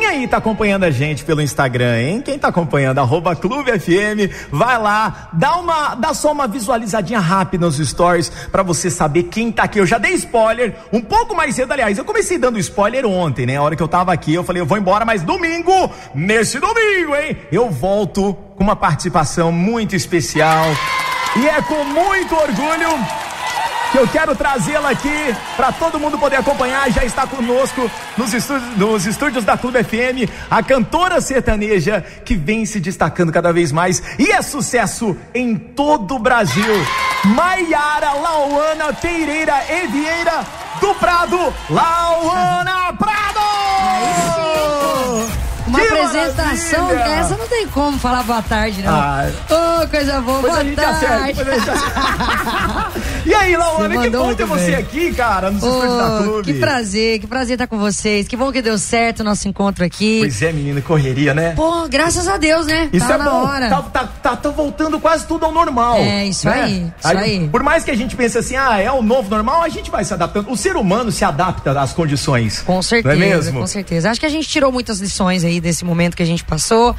Quem aí tá acompanhando a gente pelo Instagram, hein? Quem tá acompanhando arroba Clube FM, vai lá, dá uma, dá só uma visualizadinha rápida nos stories para você saber quem tá aqui. Eu já dei spoiler um pouco mais cedo, aliás, eu comecei dando spoiler ontem, né? A hora que eu tava aqui, eu falei, eu vou embora, mas domingo, nesse domingo, hein? Eu volto com uma participação muito especial. E é com muito orgulho que eu quero trazê-la aqui para todo mundo poder acompanhar. Já está conosco nos estúdios, nos estúdios da Clube FM a cantora sertaneja que vem se destacando cada vez mais e é sucesso em todo o Brasil. Maiara Lauana Pereira e Vieira do Prado, Lauana Prado! Uma que apresentação maravilha. dessa não tem como falar boa tarde, não. Ah, oh, coisa boa, boa tarde. e aí, Laura, que bom ter bem. você aqui, cara, no oh, da Clube. Que prazer, que prazer estar com vocês. Que bom que deu certo o nosso encontro aqui. Pois é, menina, correria, né? Pô, graças a Deus, né? Isso tá é bom. Tá, tá, tá, tá, voltando quase tudo ao normal. É, isso né? aí, isso aí, aí. Por mais que a gente pense assim, ah, é o novo normal, a gente vai se adaptando. O ser humano se adapta às condições. Com certeza, não é mesmo? com certeza. Acho que a gente tirou muitas lições aí desse momento que a gente passou.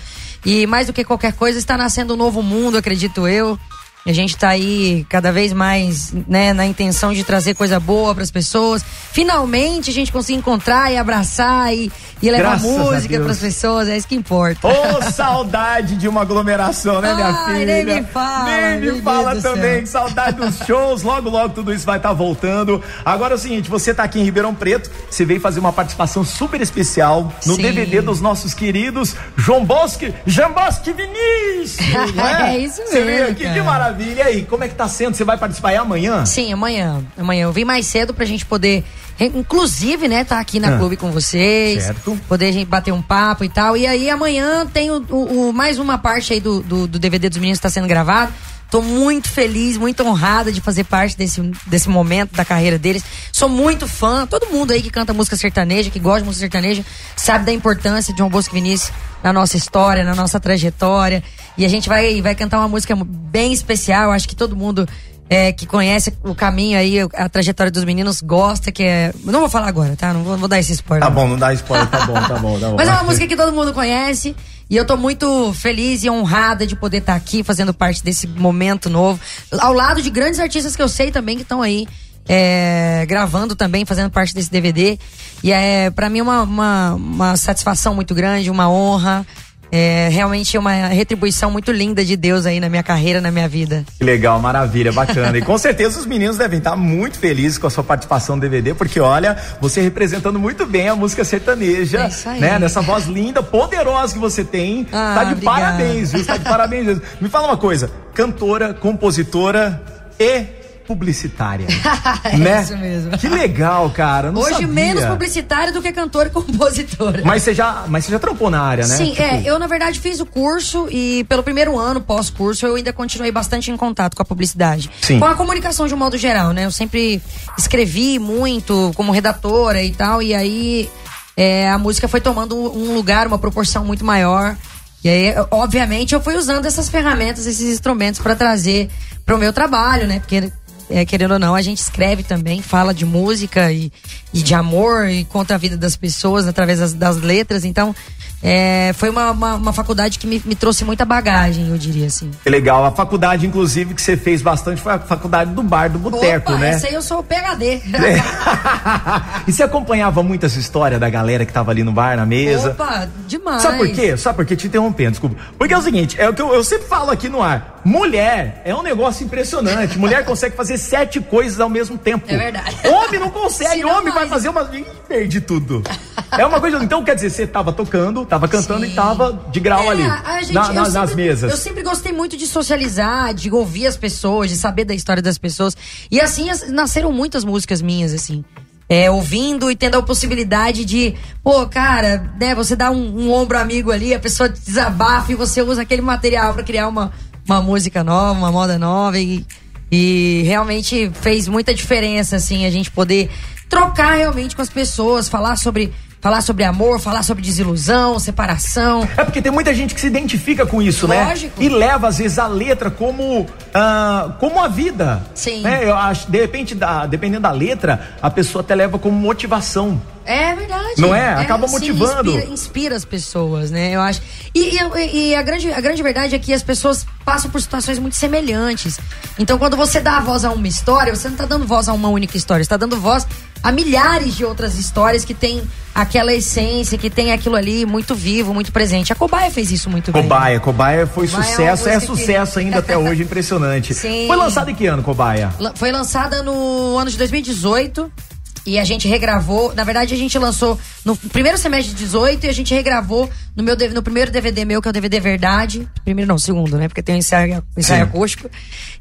E mais do que qualquer coisa, está nascendo um novo mundo, acredito eu. A gente está aí cada vez mais né, na intenção de trazer coisa boa para as pessoas. Finalmente a gente conseguir encontrar e abraçar e, e levar Graças música para as pessoas, é isso que importa. Ô, oh, saudade de uma aglomeração, né, minha Ai, filha? Nem me fala. Nem me fala também. Saudade dos shows. Logo, logo tudo isso vai estar tá voltando. Agora é o seguinte: você está aqui em Ribeirão Preto, você veio fazer uma participação super especial no Sim. DVD dos nossos queridos João Bosque, Jean Bosque Vinícius. Né? é isso mesmo. Você veio aqui, cara. que maravilha maravilha. E aí, como é que tá sendo? Você vai participar aí amanhã? Sim, amanhã. Amanhã. Eu vim mais cedo pra gente poder, inclusive, né, tá aqui na ah, clube com vocês. Certo. Poder a gente bater um papo e tal. E aí amanhã tem o, o, o mais uma parte aí do, do, do DVD dos meninos que tá sendo gravado. Tô muito feliz, muito honrada de fazer parte desse, desse momento da carreira deles. Sou muito fã. Todo mundo aí que canta música sertaneja, que gosta de música sertaneja, sabe da importância de João Bosco Vinícius na nossa história, na nossa trajetória. E a gente vai, vai cantar uma música bem especial. Acho que todo mundo é, que conhece o caminho aí, a trajetória dos meninos, gosta, que é. Não vou falar agora, tá? Não vou, vou dar esse spoiler. Tá bom, não dá spoiler, tá bom, tá bom, tá bom. Mas é uma música que todo mundo conhece. E eu tô muito feliz e honrada de poder estar tá aqui fazendo parte desse momento novo. Ao lado de grandes artistas que eu sei também que estão aí é, gravando também, fazendo parte desse DVD. E é para mim uma, uma, uma satisfação muito grande, uma honra. É realmente uma retribuição muito linda de Deus aí na minha carreira, na minha vida. Que legal, maravilha, bacana. e com certeza os meninos devem estar muito felizes com a sua participação no DVD, porque olha, você representando muito bem a música sertaneja, é isso aí. né? Nessa voz linda, poderosa que você tem. Ah, tá de obrigada. parabéns, viu? Tá de parabéns. Me fala uma coisa, cantora, compositora e publicitária. é né? isso mesmo. Que legal, cara. Não Hoje sabia. menos publicitária do que cantora e compositora. Mas você já, mas você já trampou na área, né? Sim, tipo... é. Eu na verdade fiz o curso e pelo primeiro ano pós-curso eu ainda continuei bastante em contato com a publicidade, Sim. com a comunicação de um modo geral, né? Eu sempre escrevi muito como redatora e tal e aí é, a música foi tomando um lugar, uma proporção muito maior. E aí, obviamente, eu fui usando essas ferramentas, esses instrumentos para trazer para o meu trabalho, né? Porque é, querendo ou não, a gente escreve também, fala de música e, e de amor e conta a vida das pessoas através das, das letras. Então, é, foi uma, uma, uma, faculdade que me, me, trouxe muita bagagem, eu diria assim. Que legal. A faculdade, inclusive, que você fez bastante foi a faculdade do bar do boteco, né? Essa aí eu sou o PHD. É. e você acompanhava muito essa história da galera que tava ali no bar, na mesa? Opa, demais. Sabe por quê? Sabe por quê? Te interrompendo, desculpa. Porque é o seguinte, é o que eu, eu sempre falo aqui no ar. Mulher é um negócio impressionante. Mulher consegue fazer sete coisas ao mesmo tempo. É verdade. Homem não consegue. Homem mais. vai fazer uma. Ih, perdi tudo. É uma coisa. Então, quer dizer, você tava tocando, tava cantando Sim. e tava de grau é, ali. Gente, na, nas, sempre, nas mesas. Eu sempre gostei muito de socializar, de ouvir as pessoas, de saber da história das pessoas. E assim nasceram muitas músicas minhas, assim. É, ouvindo e tendo a possibilidade de, pô, cara, né, você dá um, um ombro amigo ali, a pessoa desabafa e você usa aquele material para criar uma, uma música nova, uma moda nova e, e realmente fez muita diferença, assim, a gente poder trocar realmente com as pessoas, falar sobre falar sobre amor, falar sobre desilusão, separação. É porque tem muita gente que se identifica com isso, Lógico. né? Lógico. E leva, às vezes, a letra como, uh, como a vida. Sim. Né? Eu acho, de repente, da, dependendo da letra, a pessoa até leva como motivação. É verdade. Não é? Acaba é, motivando. inspira, inspira, as pessoas, né? Eu acho. E, e, e, a, grande, a grande verdade é que as pessoas passam por situações muito semelhantes. Então, quando você dá a voz a uma história, você não está dando voz a uma única história, você está dando voz a milhares de outras histórias que tem aquela essência, que tem aquilo ali muito vivo, muito presente. A Cobaia fez isso muito bem. Cobaia, Cobaia foi Cobaia é sucesso, é, é sucesso que... ainda até hoje, impressionante. Sim. Foi lançada em que ano, Cobaia? Foi lançada no ano de 2018. E a gente regravou, na verdade a gente lançou no primeiro semestre de 18 e a gente regravou no meu no primeiro DVD meu, que é o DVD Verdade. Primeiro não, segundo, né? Porque tem um ensaio, ensaio acústico.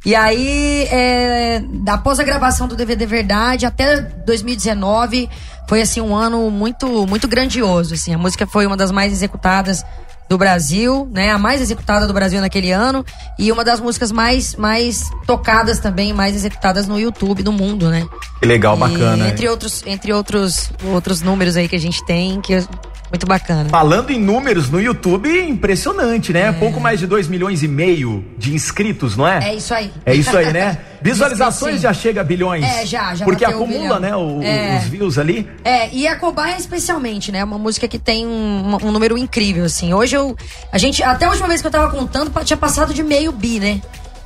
E aí, é, após a gravação do DVD Verdade, até 2019, foi assim um ano muito, muito grandioso. Assim. A música foi uma das mais executadas do Brasil, né? A mais executada do Brasil naquele ano e uma das músicas mais mais tocadas também, mais executadas no YouTube do mundo, né? Que legal, e, bacana. Entre outros, entre outros outros números aí que a gente tem que muito bacana. Falando em números no YouTube, impressionante, né? É. Pouco mais de 2 milhões e meio de inscritos, não é? É isso aí. É isso aí, né? Visualizações já chega a bilhões. É, já, já. Porque acumula, um né, o, é. os views ali. É, e a Cobaia especialmente, né? Uma música que tem um, um, número incrível, assim. Hoje eu. A gente. Até a última vez que eu tava contando, tinha passado de meio bi, né?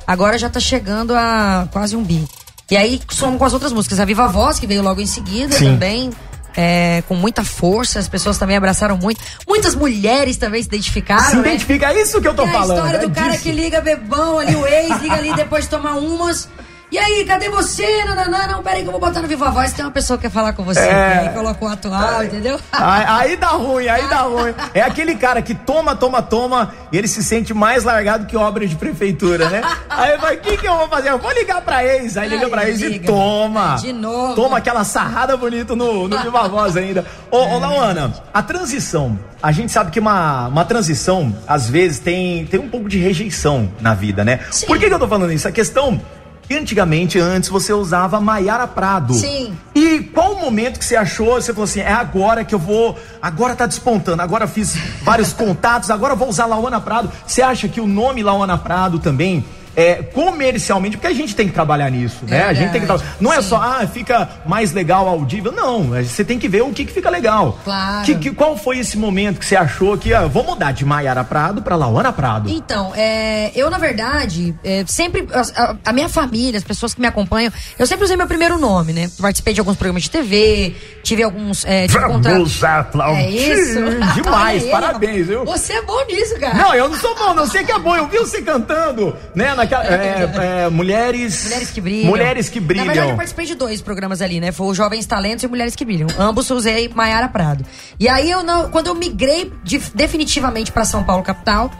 Agora já tá chegando a quase um bi. E aí somos com as outras músicas. A Viva Voz, que veio logo em seguida Sim. também é, com muita força, as pessoas também abraçaram muito. Muitas mulheres também se identificaram. Se né? identifica, é isso que eu tô é falando. A história é do disso. cara que liga bebão ali, o ex, liga ali depois de tomar umas. E aí, cadê você? Não, não, não, peraí que eu vou botar no Viva Voz. Tem uma pessoa que quer falar com você. É... Aí coloca o atual, é... entendeu? Aí, aí, dá ruim, aí dá ruim. É aquele cara que toma, toma, toma e ele se sente mais largado que obra de prefeitura, né? Aí vai, o que, que eu vou fazer? Eu vou ligar pra ex. Aí liga pra ex liga. e toma. De novo. Toma aquela sarrada bonita no, no Viva Voz ainda. Ô, ô Lauana, a transição. A gente sabe que uma, uma transição, às vezes, tem, tem um pouco de rejeição na vida, né? Sim. Por que, que eu tô falando isso? A questão que antigamente, antes, você usava Maiara Prado. Sim. E qual o momento que você achou, você falou assim, é agora que eu vou, agora tá despontando, agora fiz vários contatos, agora eu vou usar Lauana Prado. Você acha que o nome Lauana Prado também é, comercialmente, porque a gente tem que trabalhar nisso, né? É, a gente tem que Não sim. é só, ah, fica mais legal audível. Não, você tem que ver o que, que fica legal. Claro. Que, que, qual foi esse momento que você achou que, ah, vou mudar de Maiara Prado para Lauana Prado? Então, é, eu, na verdade, é, sempre, a, a, minha família, as pessoas que me acompanham, eu sempre usei meu primeiro nome, né? Participei de alguns programas de TV, tive alguns. É, tive Vamos aplaudir! É isso? Demais, parabéns, viu? Você é bom nisso, cara. Não, eu não sou bom, não sei que é bom. Eu vi você cantando, né? Na naquela. É, é, mulheres. Mulheres que brilham. Mulheres que brilham. Na verdade, eu participei de dois programas ali, né? Foi o Jovens Talentos e Mulheres que Brilham. Ambos usei Maiara Prado. E aí, eu não, quando eu migrei de, definitivamente para São Paulo, capital,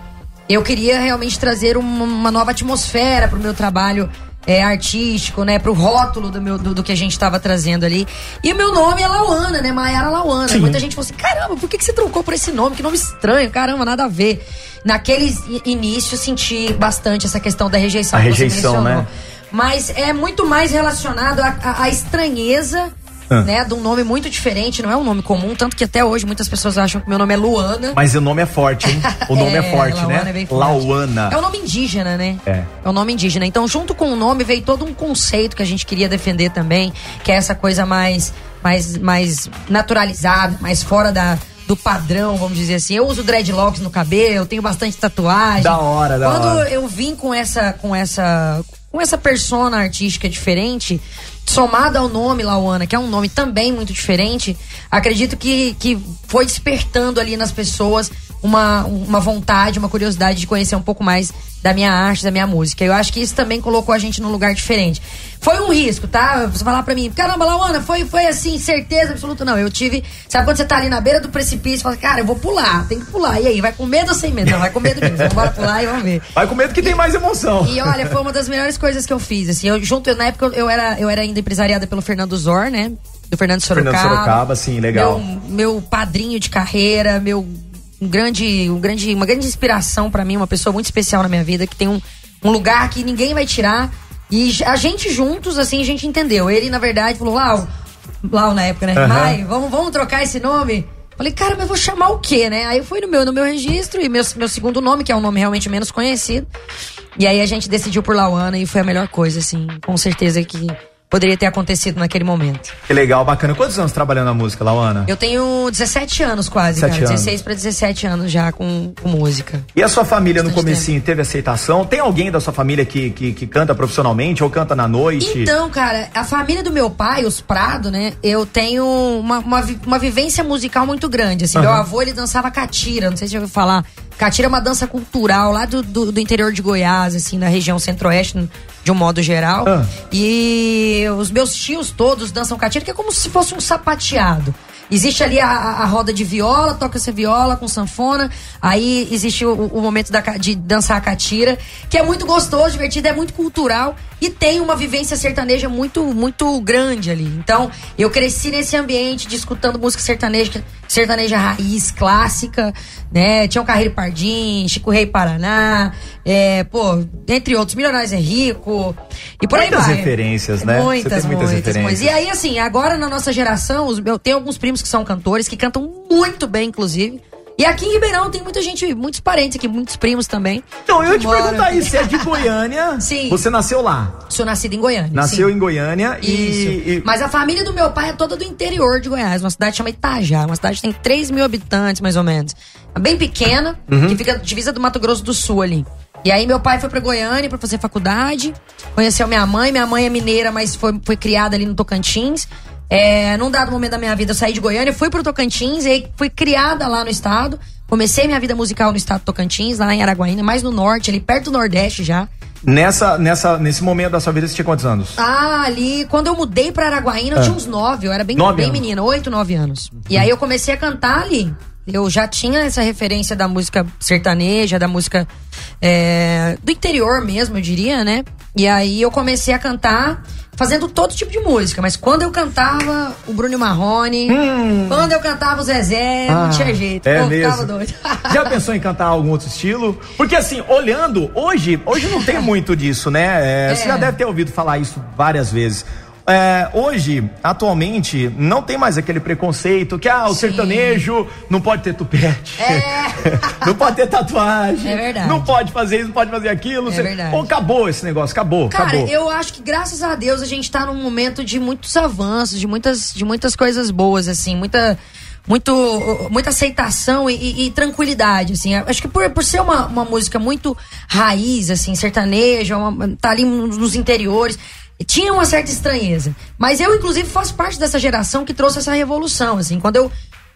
eu queria realmente trazer uma, uma nova atmosfera pro meu trabalho é, artístico, né? Pro rótulo do, meu, do, do que a gente estava trazendo ali. E o meu nome é Lauana, né? Maiara Lauana. Sim. Muita gente falou assim: caramba, por que, que você trocou por esse nome? Que nome estranho, caramba, nada a ver. Naqueles inícios senti bastante essa questão da rejeição. A rejeição, né? Mas é muito mais relacionado à estranheza ah. né? De um nome muito diferente, não é um nome comum, tanto que até hoje muitas pessoas acham que meu nome é Luana. Mas o nome é forte, hein? O nome é, é forte, né? É forte. Lauana. É um nome indígena, né? É. É um nome indígena. Então, junto com o nome, veio todo um conceito que a gente queria defender também, que é essa coisa mais, mais, mais naturalizada, mais fora da do padrão, vamos dizer assim. Eu uso dreadlocks no cabelo, tenho bastante tatuagem. Da hora, da Quando hora. Quando eu vim com essa com essa com essa persona artística diferente, somado ao nome Lauana, que é um nome também muito diferente, acredito que, que foi despertando ali nas pessoas uma, uma vontade, uma curiosidade de conhecer um pouco mais da minha arte, da minha música. Eu acho que isso também colocou a gente num lugar diferente. Foi um risco, tá? Você falar pra mim, caramba, Lauana, foi, foi assim, certeza absoluta. Não, eu tive. Sabe quando você tá ali na beira do precipício e fala, cara, eu vou pular, tem que pular. E aí, vai com medo ou sem medo? Não, vai com medo mesmo. Vamos bora pular e vamos ver. Vai com medo que e, tem mais emoção. E olha, foi uma das melhores coisas que eu fiz. Assim, eu, junto, na época eu era, eu era ainda empresariada pelo Fernando Zor, né? Do Fernando Sorocaba. Fernando Sorocaba, sim, legal. Meu, meu padrinho de carreira, meu um grande, um grande, uma grande inspiração para mim, uma pessoa muito especial na minha vida, que tem um, um lugar que ninguém vai tirar. E a gente juntos, assim, a gente entendeu. Ele, na verdade, falou, Lau, Lau na época, né? Uhum. Vamos, vamos trocar esse nome? Falei, cara, mas vou chamar o quê, né? Aí eu fui no meu, no meu registro e meu, meu segundo nome, que é um nome realmente menos conhecido. E aí a gente decidiu por Lauana e foi a melhor coisa, assim, com certeza que poderia ter acontecido naquele momento. Que legal, bacana. Quantos anos trabalhando na música, Lauana? Eu tenho 17 anos quase, 17 cara. Anos. 16 para 17 anos já com, com, música. E a sua família no comecinho tempo. teve aceitação? Tem alguém da sua família que, que, que, canta profissionalmente ou canta na noite? Então, cara, a família do meu pai, os Prado, né? Eu tenho uma, uma, uma vivência musical muito grande. Assim, uhum. meu avô, ele dançava catira, não sei se você já ouviu falar. Catira é uma dança cultural lá do, do, do interior de Goiás, assim, na região centro-oeste, de um modo geral. Ah. E os meus tios todos dançam catira, que é como se fosse um sapateado. Existe ali a, a roda de viola, toca-se viola com sanfona. Aí existe o, o momento da, de dançar a catira, que é muito gostoso, divertido, é muito cultural e tem uma vivência sertaneja muito, muito grande ali. Então, eu cresci nesse ambiente, de escutando música sertaneja, sertaneja raiz, clássica, né? Tinha o Carreiro Pardim, Chico Rei Paraná, é, pô, entre outros, Milionários é Rico, e por muitas aí vai. referências, né? Muitas, muitas, muitas referências. E aí, assim, agora na nossa geração, eu tenho alguns primos que são cantores, que cantam muito bem, inclusive. E aqui em Ribeirão tem muita gente, muitos parentes aqui, muitos primos também. Então, eu ia te perguntar isso, você é de Goiânia? Sim. Você nasceu lá? Sou nascida em Goiânia. Nasceu sim. em Goiânia e, e, Mas a família do meu pai é toda do interior de Goiás, uma cidade chamada Itajá, uma cidade que tem 3 mil habitantes, mais ou menos. É bem pequena, uhum. que fica divisa do Mato Grosso do Sul ali. E aí meu pai foi pra Goiânia pra fazer faculdade, conheceu minha mãe, minha mãe é mineira, mas foi, foi criada ali no Tocantins. É, num dado momento da minha vida, eu saí de Goiânia, fui pro Tocantins e fui criada lá no estado. Comecei minha vida musical no estado do Tocantins, lá em Araguaína, mais no norte, ali perto do Nordeste já. Nessa, nessa, nesse momento da sua vida, você tinha quantos anos? Ah, ali, quando eu mudei pra Araguaína, eu ah. tinha uns nove, eu era bem, bem menina, oito, nove anos. E aí eu comecei a cantar ali. Eu já tinha essa referência da música sertaneja, da música é, do interior mesmo, eu diria, né? E aí eu comecei a cantar fazendo todo tipo de música, mas quando eu cantava o Bruno Marrone, hum. quando eu cantava o Zezé, ah, não tinha jeito. É mesmo. doido. Já pensou em cantar algum outro estilo? Porque assim, olhando, hoje, hoje não tem muito disso, né? É, é. Você já deve ter ouvido falar isso várias vezes. É, hoje, atualmente, não tem mais aquele preconceito que ah, o Sim. sertanejo não pode ter tupete, é. não pode ter tatuagem, é verdade. não pode fazer isso, não pode fazer aquilo. É você... verdade. Ou acabou esse negócio, acabou, Cara, acabou. eu acho que graças a Deus a gente tá num momento de muitos avanços, de muitas, de muitas coisas boas, assim, muita muito muita aceitação e, e, e, tranquilidade, assim. Acho que por, por ser uma, uma música muito raiz, assim, sertaneja, uma, tá ali nos interiores, tinha uma certa estranheza. Mas eu, inclusive, faço parte dessa geração que trouxe essa revolução, assim. Quando eu,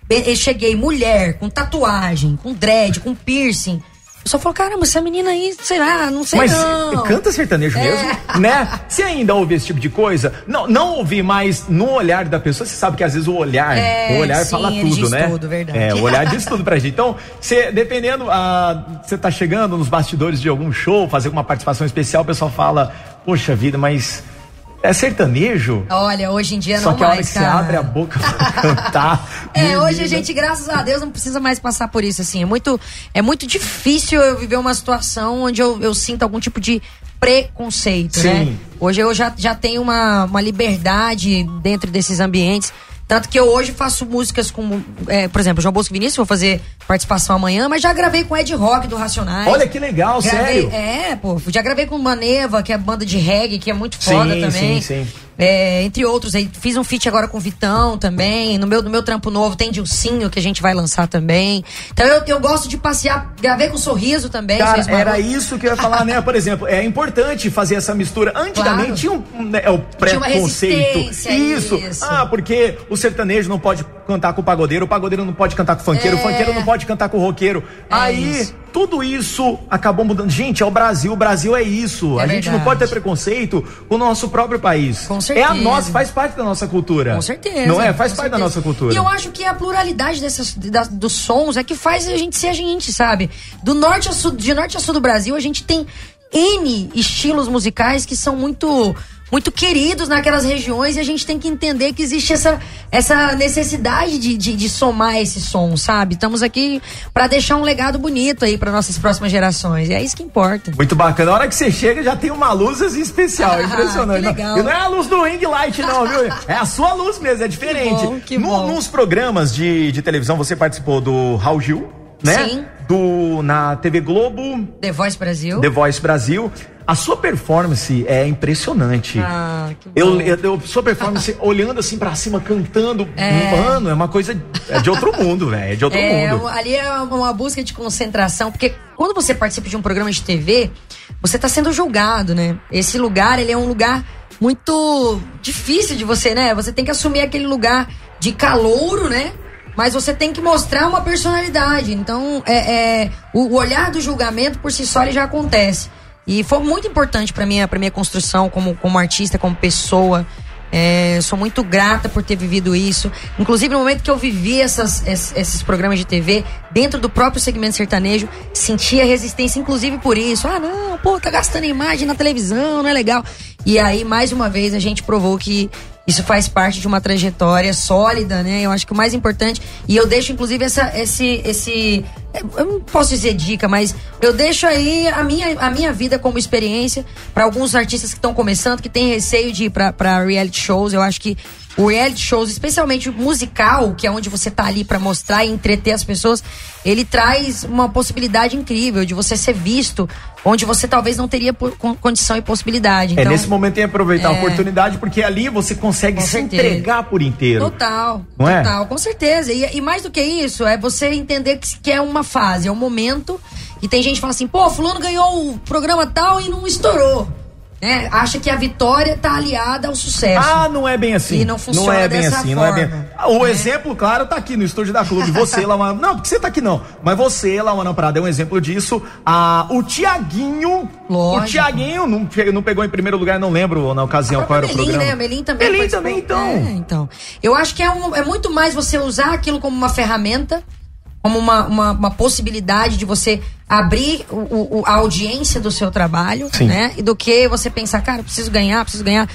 eu cheguei mulher, com tatuagem, com dread, com piercing, eu só falo, caramba, essa menina aí, sei lá, não sei mas não. canta sertanejo é. mesmo, né? Você ainda ouve esse tipo de coisa? Não, não ouvi, mas no olhar da pessoa, você sabe que às vezes o olhar, é, o olhar sim, fala tudo, diz né? tudo, verdade. É, o olhar diz tudo pra gente. Então, você, dependendo, ah, você tá chegando nos bastidores de algum show, fazer uma participação especial, o pessoal fala, poxa vida, mas é sertanejo? Olha, hoje em dia Só não que a hora que você abre a boca pra cantar. é, hoje a gente, graças a Deus, não precisa mais passar por isso, assim. É muito, é muito difícil eu viver uma situação onde eu, eu sinto algum tipo de preconceito, né? Sim. né? Hoje eu já, já tenho uma, uma liberdade dentro desses ambientes tanto que eu hoje faço músicas com, é, por exemplo, João Bosco Vinícius, vou fazer participação amanhã, mas já gravei com Ed Rock do Racionais. Olha que legal, gravei, sério. É, pô, já gravei com Maneva, que é banda de reggae, que é muito foda sim, também. Sim, sim. É, entre outros aí, fiz um feat agora com o Vitão também. No meu, no meu trampo novo tem Dilcinho que a gente vai lançar também. Então eu, eu gosto de passear, gravei com sorriso também. Cara, era isso que eu ia falar, né? Por exemplo, é importante fazer essa mistura. Antigamente claro. tinha um, né, é o preconceito. Isso. isso. Ah, porque o sertanejo não pode cantar com o pagodeiro, o pagodeiro não pode cantar com o funkeiro, é. o funkeiro não pode cantar com o roqueiro. É Aí isso. Tudo isso acabou mudando. Gente, é o Brasil, o Brasil é isso. É a verdade. gente não pode ter preconceito com o nosso próprio país. Com certeza. É a nossa, faz parte da nossa cultura. Com certeza. Não é? Faz parte certeza. da nossa cultura. E eu acho que a pluralidade dessas, da, dos sons é que faz a gente ser a gente, sabe? Do norte a sul, de norte a sul do Brasil, a gente tem N estilos musicais que são muito muito queridos naquelas regiões e a gente tem que entender que existe essa, essa necessidade de, de, de somar esse som, sabe? Estamos aqui para deixar um legado bonito aí para nossas próximas gerações. E é isso que importa. Muito bacana. A hora que você chega já tem uma luz assim especial, é impressionante. Ah, legal. E não é a luz do ring light não, viu? É a sua luz mesmo, é diferente. Que bom, que no, bom. Nos programas de, de televisão você participou do Raul Gil, né? Sim. Do na TV Globo, The Voice Brasil. The Voice Brasil. A sua performance é impressionante. Ah, que bom. Eu, eu, eu- sua performance olhando assim pra cima, cantando, mano, é uma coisa é de outro mundo, velho, é de outro É, mundo. um- ali é uma busca de concentração, porque quando você participa de um programa de TV, você está sendo julgado, né? Esse lugar, ele é um lugar muito difícil de você, né? Você tem que assumir aquele lugar de calouro, né? Mas você tem que mostrar uma personalidade. Então, é, é, o, o olhar do julgamento por si só ele já acontece. E foi muito importante para minha, pra minha construção como, como artista, como pessoa. É, sou muito grata por ter vivido isso. Inclusive, no momento que eu vivi essas, esses, esses programas de TV, dentro do próprio segmento sertanejo, sentia resistência, inclusive por isso. Ah, não, pô, tá gastando imagem na televisão, não é legal. E aí, mais uma vez, a gente provou que isso faz parte de uma trajetória sólida, né? Eu acho que o mais importante. E eu deixo, inclusive, essa, esse, esse. Eu não posso dizer dica, mas eu deixo aí a minha, a minha vida como experiência para alguns artistas que estão começando, que têm receio de ir pra reality shows. Eu acho que o reality shows, especialmente o musical, que é onde você tá ali para mostrar e entreter as pessoas, ele traz uma possibilidade incrível de você ser visto, onde você talvez não teria condição e possibilidade. É, Então, nesse momento tem que aproveitar a é. oportunidade, porque ali você consegue se entregar por inteiro. Total, Não é? total, com certeza. E, e mais do que isso, é você entender que, que é uma fase, é um momento. E tem gente que fala assim, pô, fulano ganhou o programa tal e não estourou. Né? Acha que a vitória tá aliada ao sucesso. Ah, não é bem assim. E não funciona é bem assim, não é bem. forma, Ah, O né? exemplo, claro, tá aqui no estúdio da Clube. Você, Lawana. Não, porque você tá aqui não. Mas você, Lawana Prada, é um exemplo disso. Ah, o Tiaguinho. Lógico. O Tiaguinho não, não pegou em primeiro lugar, não lembro na ocasião qual era o Melim, programa. né? A Melim também. Melim participou. também, então. É, então. Eu acho que é, um- é muito mais você usar aquilo como uma ferramenta, como uma, uma, uma possibilidade de você abrir o- o- a audiência do seu trabalho, Sim. né? E do que você pensar, cara, preciso ganhar, preciso ganhar.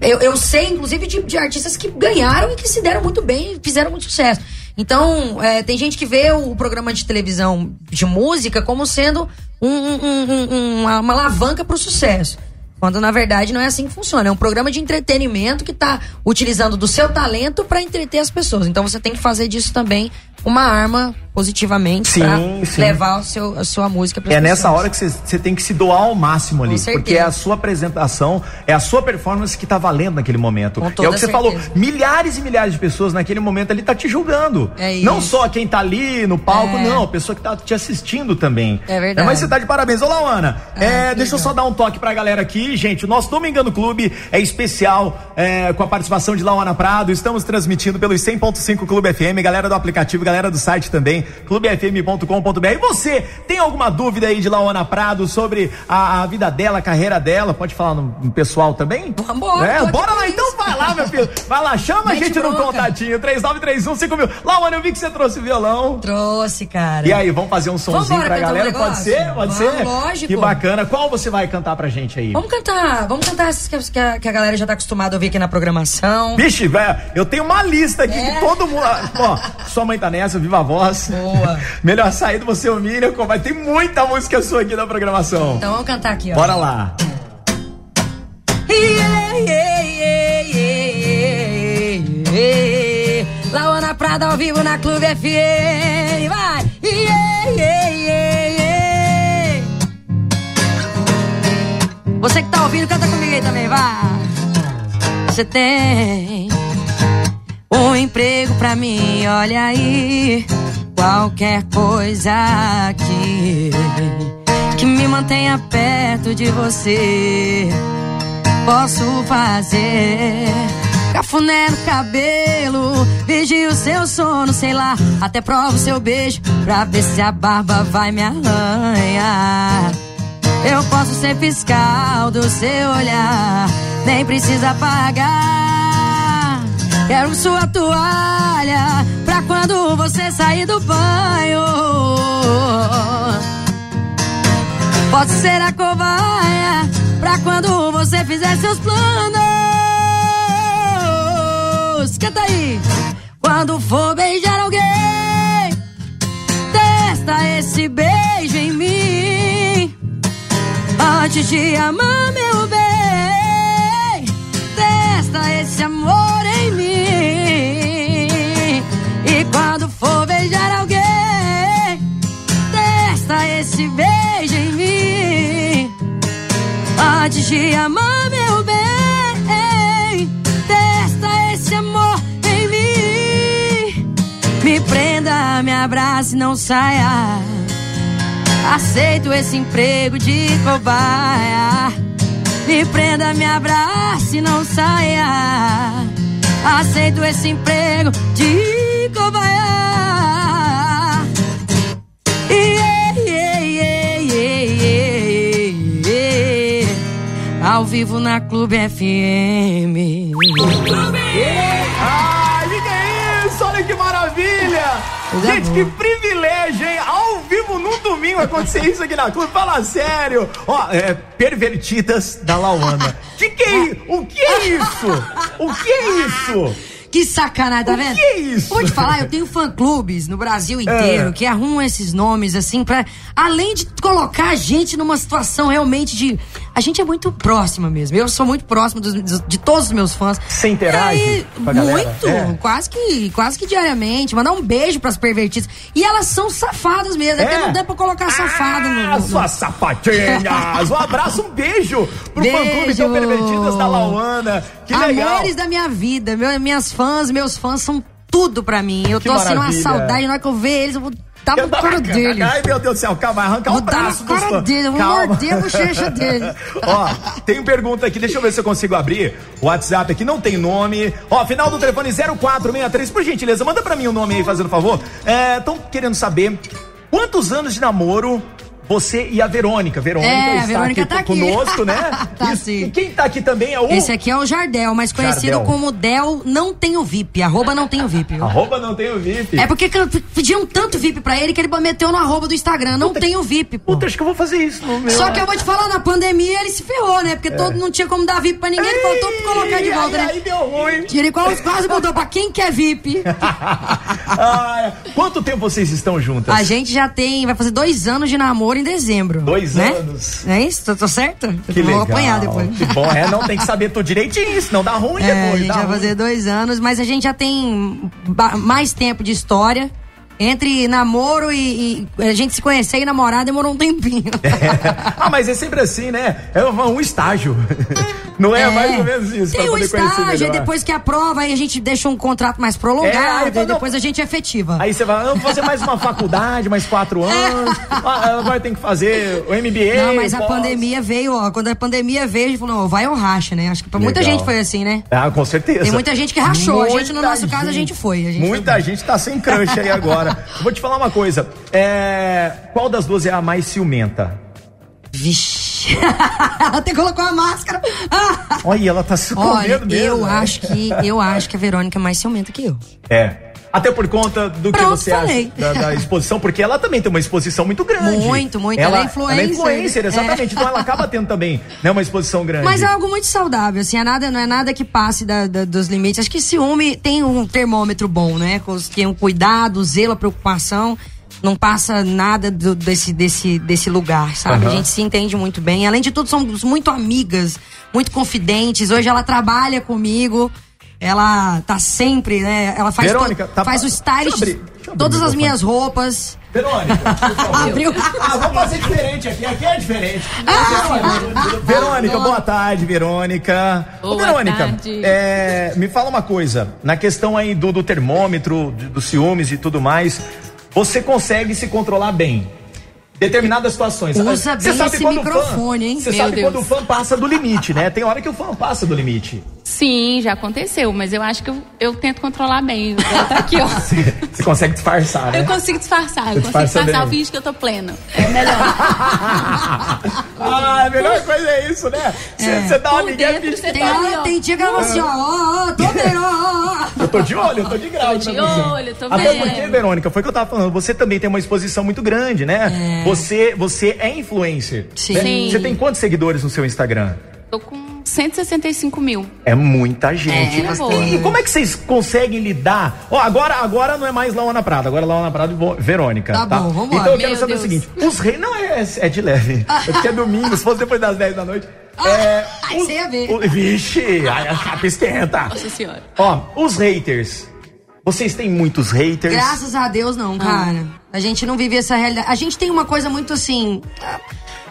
Eu, eu sei, inclusive, de, de artistas que ganharam e que se deram muito bem e fizeram muito sucesso. Então, é, tem gente que vê o programa de televisão de música como sendo um- um- um- uma, uma alavanca para o sucesso. Quando na verdade não é assim que funciona. É um programa de entretenimento que está utilizando do seu talento para entreter as pessoas. Então você tem que fazer disso também uma arma positivamente Sim, para levar o seu, a sua música para É nessa hora que você- tem que se doar ao máximo ali. Porque é a sua apresentação, é a sua performance que tá valendo naquele momento. É o que você certeza. falou. Milhares e milhares de pessoas naquele momento ali tá te julgando. É isso. Não só quem tá ali no palco, É. não, a pessoa que tá te assistindo também. É verdade. mas você tá de parabéns. Olá, Ana. Ah, é, deixa eu só dar um toque pra galera aqui, gente. O nosso Domingano Clube é especial é, com a participação de Lauana Prado. Estamos transmitindo pelos 100.5 Clube FM, galera do aplicativo, galera do site também, clubefm.com.br. E você tem alguma dúvida aí de Lauana Prado sobre a, a vida dela, a carreira dela? Pode falar no, no pessoal também? Vambora, É, pode bora lá então, vai lá, meu filho. Vai lá, chama a gente no bronca. contatinho, 39315000. Lauana, eu vi que você trouxe violão. Trouxe, cara. E aí, vamos fazer um Vambora pra cantar um galera? Pode ser? Pode Vamos, ser? lógico. Que bacana. Qual você vai cantar pra gente aí? Vamos cantar, vamos cantar essas que, que a, que a galera já tá acostumada a ouvir aqui na programação. Vixe, velho, eu tenho uma lista aqui É? que todo mundo. Ó, sua mãe tá nessa, viva a voz. Boa. Melhor sair do você, Miracle. Vai ter muita música sua aqui na programação. Então vamos cantar aqui, ó. Bora lá. Yeah, yeah, Prada ao vivo na Clube FM. Vai! Você que tá ouvindo, canta comigo aí também, vai! Você tem um emprego pra mim, olha aí. Qualquer coisa aqui que me mantenha perto de você posso fazer. Cafuné no cabelo, vigio o seu sono, sei lá, até provo o seu beijo pra ver se a barba vai me arranhar. Eu posso ser fiscal do seu olhar, nem precisa pagar. Quero sua toalha pra quando você sair do banho. Pode ser a cobaia Pra quando você fizer seus planos. Canta aí. Quando for beijar alguém, testa esse beijo em mim. Antes de amar, meu bem, testa esse amor em mim. Quando for beijar alguém, testa esse beijo em mim. Antes de amar, meu bem, testa esse amor em mim. Me prenda, me abrace, não saia. Aceito esse emprego de cobaia. Me prenda, me abrace, não saia. Aceito esse emprego de Yeah, yeah, yeah, yeah, yeah, yeah. Ao vivo na Clube FM. Ai, que é isso? Olha que maravilha! Coisa Gente, que privilégio, hein? Ao vivo num domingo acontecer isso aqui na clube. Fala sério. Ó, é, pervertidas da Lauana. Que que é? O que é isso? O que é isso? Que sacanagem, tá O vendo? que é isso? Vou te falar, eu tenho fã-clubes no Brasil inteiro É. que arrumam esses nomes assim pra. Além de colocar a gente numa situação realmente de. A gente é muito próxima mesmo. Eu sou muito próximo dos- dos- de todos os meus fãs. Você interage aí? Muito, É. quase que quase que diariamente. Mandar um beijo pras pervertidas. E elas são safadas mesmo. É, que É? não dá pra colocar safada no- Ah, no, no, suas sapatinhas! Um abraço, um beijo pro Beijo. fã-clube Tão Pervertidas da Lauana. Que legal. Amores da minha vida, meu- minhas fãs, meus fãs são tudo pra mim. Eu Que tô assim numa maravilha. saudade, na hora que eu ver eles, eu vou no tava- cara deles. Ai, meu Deus do céu, calma, arranca Vou o na braço dos cara dele, vou morder a bochecha dele. Ó, tem pergunta aqui, deixa eu ver se eu consigo abrir o WhatsApp aqui, não tem nome. Ó, final do telefone 0463, por gentileza, manda pra mim o nome aí, fazendo favor. Estão querendo saber quantos anos de namoro você e a Verônica. Verônica É, a está Verônica aqui tá aqui. conosco, né? Tá sim. E quem tá aqui também é o... Esse aqui é o Jardel, mais conhecido Jardel. como Del Não Tenho VIP. Arroba Não Tenho VIP. Arroba não tem o VIP. É porque pediam tanto VIP pra ele que ele meteu no arroba do Instagram. Não tenho VIP, pô. Puta, acho que eu vou fazer isso meu. Só que eu vou te falar, na pandemia ele se ferrou, né? Porque todo não tinha como dar VIP pra ninguém, ele faltou pra colocar de volta, aí, né? Aí deu ruim. Ele quase, quase botou pra quem quer VIP. Ah, quanto tempo vocês estão juntas? A gente já tem, vai fazer dois anos de namoro em dezembro. Dois né? anos. É isso? Tô, tô certo? Que legal. Vou apanhar depois. Que bom, é, não tem que saber tudo direitinho, senão dá ruim É, a depois. gente dá vai ruim. fazer dois anos, mas a gente já tem mais tempo de história. Entre namoro e, e a gente se conhecer e namorar demorou um tempinho. ah, mas é sempre assim, né? É um, um estágio. Não é, mais ou menos isso. Tem conhecer estágio, depois que aprova, aí a gente deixa um contrato mais prolongado, É, não. depois a gente é efetiva. Aí você vai, eu vou fazer mais uma faculdade, mais quatro anos. Ah, agora tem que fazer o MBA. Não, mas a pós. pandemia veio, ó. Quando a pandemia veio, a gente falou, não, vai ou racha, né? Acho que pra muita Legal. gente foi assim, né? Ah, com certeza. Tem muita gente que rachou. A gente, no Muita nosso caso, a gente foi. A gente muita foi. gente tá sem crush aí agora. Vou te falar uma coisa. É, qual das duas é a mais ciumenta? Vixe. Até colocou a máscara. Olha, ela tá se Olha, mesmo. eu né? acho que eu acho que a Verônica é mais ciumenta que eu. É. Até por conta do que Pronto, você falei. acha da, da exposição, porque ela também tem uma exposição muito grande. Muito, muito. Ela, Ela é influencer. Ela é influencer, É. exatamente. Então ela acaba tendo também né, uma exposição grande. Mas é algo muito saudável, assim, é nada, não é nada que passe da- da- dos limites. Acho que ciúme tem um termômetro bom, né? Com os- Tem um cuidado, zelo, preocupação. Não passa nada do- desse, desse, desse lugar, sabe? Aham. A gente se entende muito bem. Além de tudo, somos muito amigas, muito confidentes. Hoje ela trabalha comigo. Ela tá sempre, né? Ela faz, Verônica, to- tá- faz o abrir todas as minhas roupas. Verônica. Abriu. Ah, vamos fazer diferente aqui. Aqui é diferente. Verônica, boa tarde, Verônica. Ô, Boa Verônica, tarde. é, me fala uma coisa. Na questão aí do, do termômetro, dos ciúmes e tudo mais, você consegue se controlar bem? Determinadas situações. Usa Você bem esse quando o fã- microfone, hein? Você Meu sabe Deus. quando o fã passa do limite, né? Tem hora que o fã passa do limite. Sim, já aconteceu, mas eu acho que eu, eu tento controlar bem. Tá aqui, ó. Você, você consegue disfarçar, né? Eu consigo disfarçar, eu consigo disfarçar o vídeo que eu tô plena. É melhor. ah, a melhor coisa é isso, né? Você é. dá uma liguinha Tem, tá tem dia que ela assim, ó, ó, ó, tô vendo, ó, ó. Eu tô de olho, eu tô de grau. Tô de olho, tô Até vendo. porque, Verônica, foi o que eu tava falando, você também tem uma exposição muito grande, né? É. Você, você é influencer. Sim. Né? Você tem quantos seguidores no seu Instagram? Tô com 165 mil. É muita gente. É, e como é que vocês conseguem lidar? Ó, oh, agora, agora não é mais Laona Prada, agora é Laona Prada e Verônica. Tá, tá? bom, vamos lá. Então eu quero Meu saber Deus. o seguinte: os reis. Não, é, é de leve. É porque é domingo, se fosse depois das 10 da noite. Ah, é, ai, você ia ver. O, vixe, a chapa esquenta. Nossa senhora. Ó, os haters. Vocês têm muitos haters? Graças a Deus, não, ah. A gente não vive essa realidade. A gente tem uma coisa muito assim.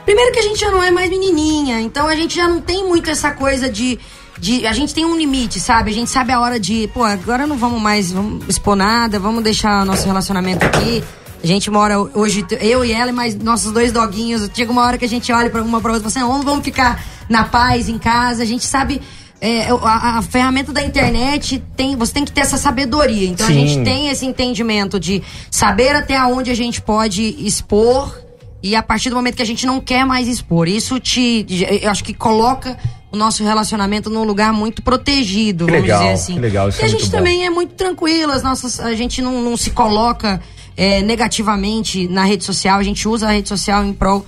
Primeiro que a gente já não é mais menininha, então a gente já não tem muito essa coisa de. De, a gente tem um limite, sabe? A gente sabe a hora de, pô, agora não vamos mais vamos expor nada, vamos deixar nosso relacionamento aqui. A gente mora hoje, eu e ela, mas nossos dois doguinhos. Chega uma hora que a gente olha para uma pra outra e fala assim: vamos ficar na paz, em casa. A gente sabe. É, a, a, ferramenta da internet tem. Você tem que ter essa sabedoria. Então Sim. a gente tem esse entendimento de saber até onde a gente pode expor e a partir do momento que a gente não quer mais expor, isso te. Eu acho que coloca o nosso relacionamento num lugar muito protegido, que vamos legal, dizer assim. Legal, isso e é a gente bom. também é muito tranquilo, as nossas, a gente não, não se coloca é, negativamente na rede social, a gente usa a rede social em prol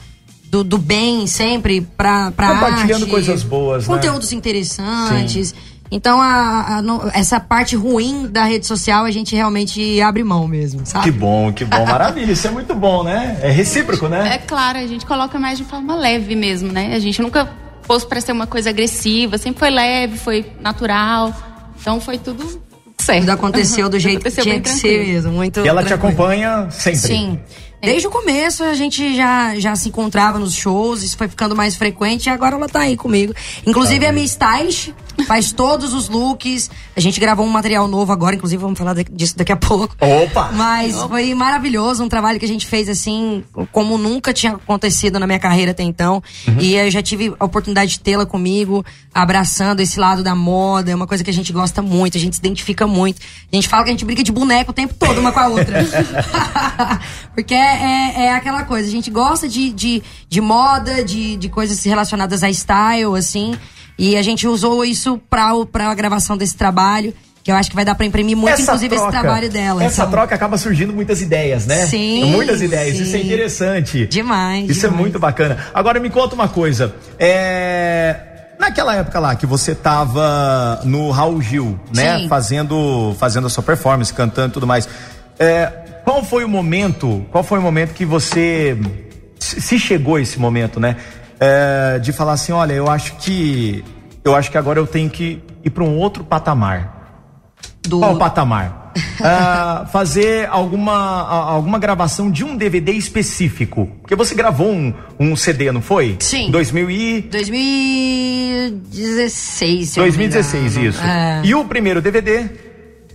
do, do bem sempre pra, pra Compartilhando arte, coisas boas, né? Conteúdos né? interessantes. Sim. Então, a, a, no, essa parte ruim da rede social a gente realmente abre mão mesmo, sabe? Que bom, que bom. Maravilha, isso é muito bom, né? É recíproco, né? É claro, a gente coloca mais de forma leve mesmo, né? A gente nunca pôs para ser uma coisa agressiva, sempre foi leve, foi natural. Então, foi tudo certo. Tudo aconteceu do jeito que tinha que ser mesmo. Muito e ela tranquilo. te acompanha sempre? Sim. Desde o começo a gente já, já se encontrava nos shows, isso foi ficando mais frequente e agora ela tá aí comigo. Inclusive tá a minha stylist faz todos os looks. A gente gravou um material novo agora, inclusive vamos falar disso daqui a pouco. Opa! Mas Opa. foi maravilhoso, um trabalho que a gente fez assim, como nunca tinha acontecido na minha carreira até então. Uhum. E eu já tive a oportunidade de tê-la comigo, abraçando esse lado da moda, é uma coisa que a gente gosta muito, a gente se identifica muito. A gente fala que a gente briga de boneco o tempo todo uma com a outra. Porque é é, é aquela coisa, a gente gosta de, de, de moda, de, de coisas relacionadas a style, assim. E a gente usou isso pra, pra gravação desse trabalho. Que eu acho que vai dar para imprimir muito, essa inclusive, troca, esse trabalho dela. Essa então. troca acaba surgindo muitas ideias, né? Sim. Muitas ideias. Sim. Isso é interessante. Demais. Isso demais. é muito bacana. Agora me conta uma coisa. É. Naquela época lá que você tava no Raul Gil, né? Sim. Fazendo, fazendo a sua performance, cantando e tudo mais. É, qual foi o momento? Qual foi o momento que você se chegou esse momento, né? É, de falar assim, olha, eu acho que eu acho que agora eu tenho que ir para um outro patamar. Do... Qual patamar? uh, fazer alguma, alguma gravação de um DVD específico. Porque você gravou um, um CD, não foi? Sim. 2000 e... 2016. 2016, isso. É... E o primeiro DVD?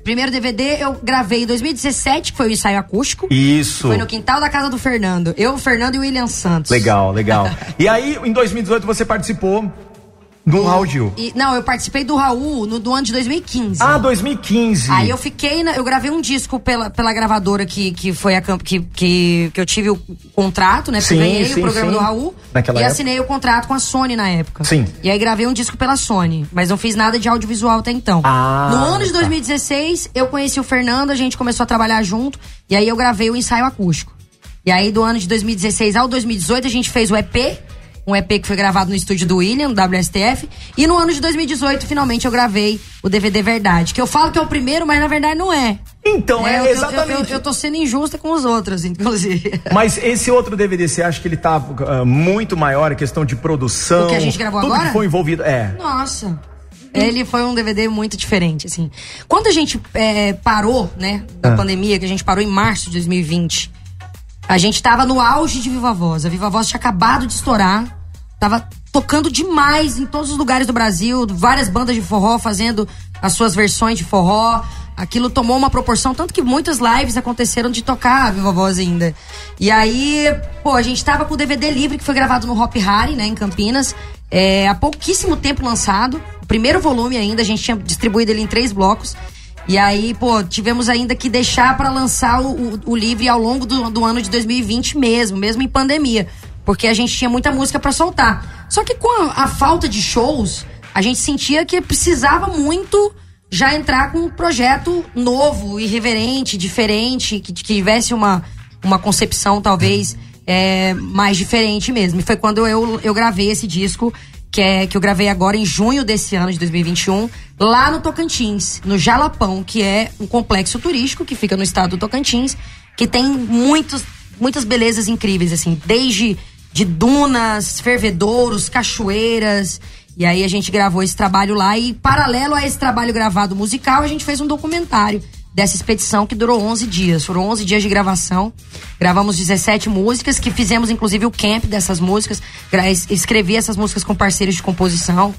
Primeiro DVD eu gravei em 2017, que foi o ensaio acústico. Isso. Foi no quintal da casa do Fernando. Eu, o Fernando e o William Santos. Legal, legal. e aí, em 2018, você participou do Raul Gil. E, não, eu participei do Raul no do ano de 2015. Ah, 2015. Aí eu fiquei, na, eu gravei um disco pela, pela gravadora que, que foi a que, que, que eu tive o contrato, né? Sim, ganhei sim, o programa sim. do Raul. Naquela e época. assinei o contrato com a Sony na época. Sim. E aí gravei um disco pela Sony, mas não fiz nada de audiovisual até então. Ah, no ano de 2016, tá. eu conheci o Fernando, a gente começou a trabalhar junto, e aí eu gravei o ensaio acústico. E aí do ano de 2016 ao 2018 a gente fez o EP um EP que foi gravado no estúdio do William, do WSTF. E no ano de 2018, finalmente, eu gravei o DVD Verdade. Que eu falo que é o primeiro, mas na verdade não é. Então, é, é exatamente. Eu, eu, eu, tô sendo injusta com os outros, inclusive. Mas esse outro DVD, você acha que ele tá uh, muito maior, a questão de produção? O que a gente gravou tudo agora? que foi envolvido, é. Nossa. Ele foi um DVD muito diferente, assim. Quando a gente é, parou, né, da ah. pandemia, que a gente parou em março de 2020, a gente tava no auge de Viva Voz. A Viva Voz tinha acabado de estourar. Tava tocando demais em todos os lugares do Brasil. Várias bandas de forró fazendo as suas versões de forró. Aquilo tomou uma proporção, tanto que muitas lives aconteceram de tocar a Viva Voz ainda. E aí, pô, a gente tava com o DVD livre que foi gravado no Hop Harry, né, em Campinas. É, há pouquíssimo tempo lançado, o primeiro volume ainda, a gente tinha distribuído ele em três blocos. E aí, pô, tivemos ainda que deixar para lançar o, o, livro ao longo do, do ano de 2020 mesmo, mesmo em pandemia. Porque a gente tinha muita música para soltar. Só que com a, a falta de shows, a gente sentia que precisava muito já entrar com um projeto novo, irreverente, diferente, que, que tivesse uma, uma concepção talvez é, mais diferente mesmo. E foi quando eu, eu gravei esse disco, que, é, que eu gravei agora em junho desse ano de 2021, lá no Tocantins, no Jalapão, que é um complexo turístico que fica no estado do Tocantins, que tem muitos, muitas belezas incríveis, assim, desde de dunas, fervedouros, cachoeiras. E aí a gente gravou esse trabalho lá e paralelo a esse trabalho gravado musical, a gente fez um documentário dessa expedição que durou 11 dias. Foram 11 dias de gravação. Gravamos 17 músicas, que fizemos inclusive o camp dessas músicas. Escrevi essas músicas com parceiros de composição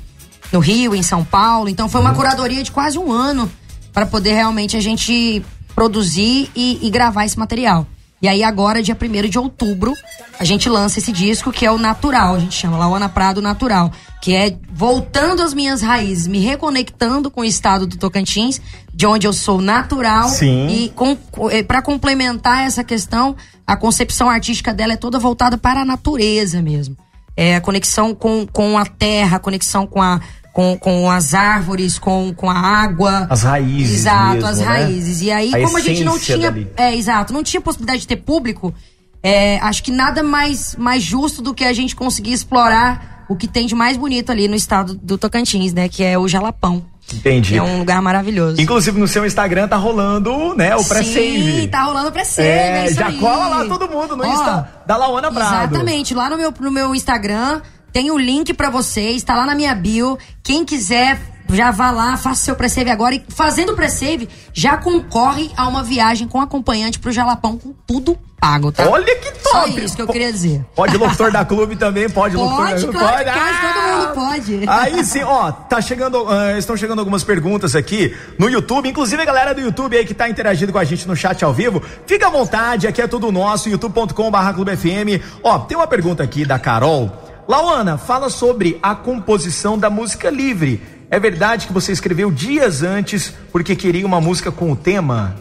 no Rio, em São Paulo. Então foi uma uhum. curadoria de quase um ano para poder realmente a gente produzir e, e gravar esse material. E aí agora, dia 1 de outubro, a gente lança esse disco que é o Natural, a gente chama Laona Prado Natural, que é voltando às minhas raízes, me reconectando com o estado do Tocantins, de onde eu sou natural Sim. e com, eh, para complementar essa questão, a concepção artística dela é toda voltada para a natureza mesmo. É a conexão com, com a terra, a conexão com a com, com as árvores, com, com a água. As raízes. Exato, mesmo, as né? raízes. E aí, a como a gente não tinha. Dali. É, exato, não tinha possibilidade de ter público, é, acho que nada mais, mais justo do que a gente conseguir explorar o que tem de mais bonito ali no estado do Tocantins, né? Que é o Jalapão. Entendi. É um lugar maravilhoso. Inclusive no seu Instagram tá rolando, né, o pré-save. Sim, tá rolando o pré-save. É, é já aí. cola lá todo mundo no Ó, Insta da Laona Prado. Exatamente, lá no meu, no meu Instagram tem o link para vocês, tá lá na minha bio. Quem quiser, já vá lá, faça seu pré-save agora. E fazendo o pré-save, já concorre a uma viagem com acompanhante pro Jalapão com tudo pago, tá? Olha que top! Só isso que eu queria dizer. Pode locutor da clube também, pode, locutor Pode, da claro, pode. pode, todo Ah! mundo pode. Aí sim, ó, tá chegando, ah, estão chegando algumas perguntas aqui no YouTube, inclusive a galera do YouTube aí que tá interagindo com a gente no chat ao vivo, fica à vontade, aqui é tudo nosso, youtube.com/barra Clube FM. Ó, tem uma pergunta aqui da Carol. Lauana, fala sobre a composição da música livre. É verdade que você escreveu dias antes porque queria uma música com o tema?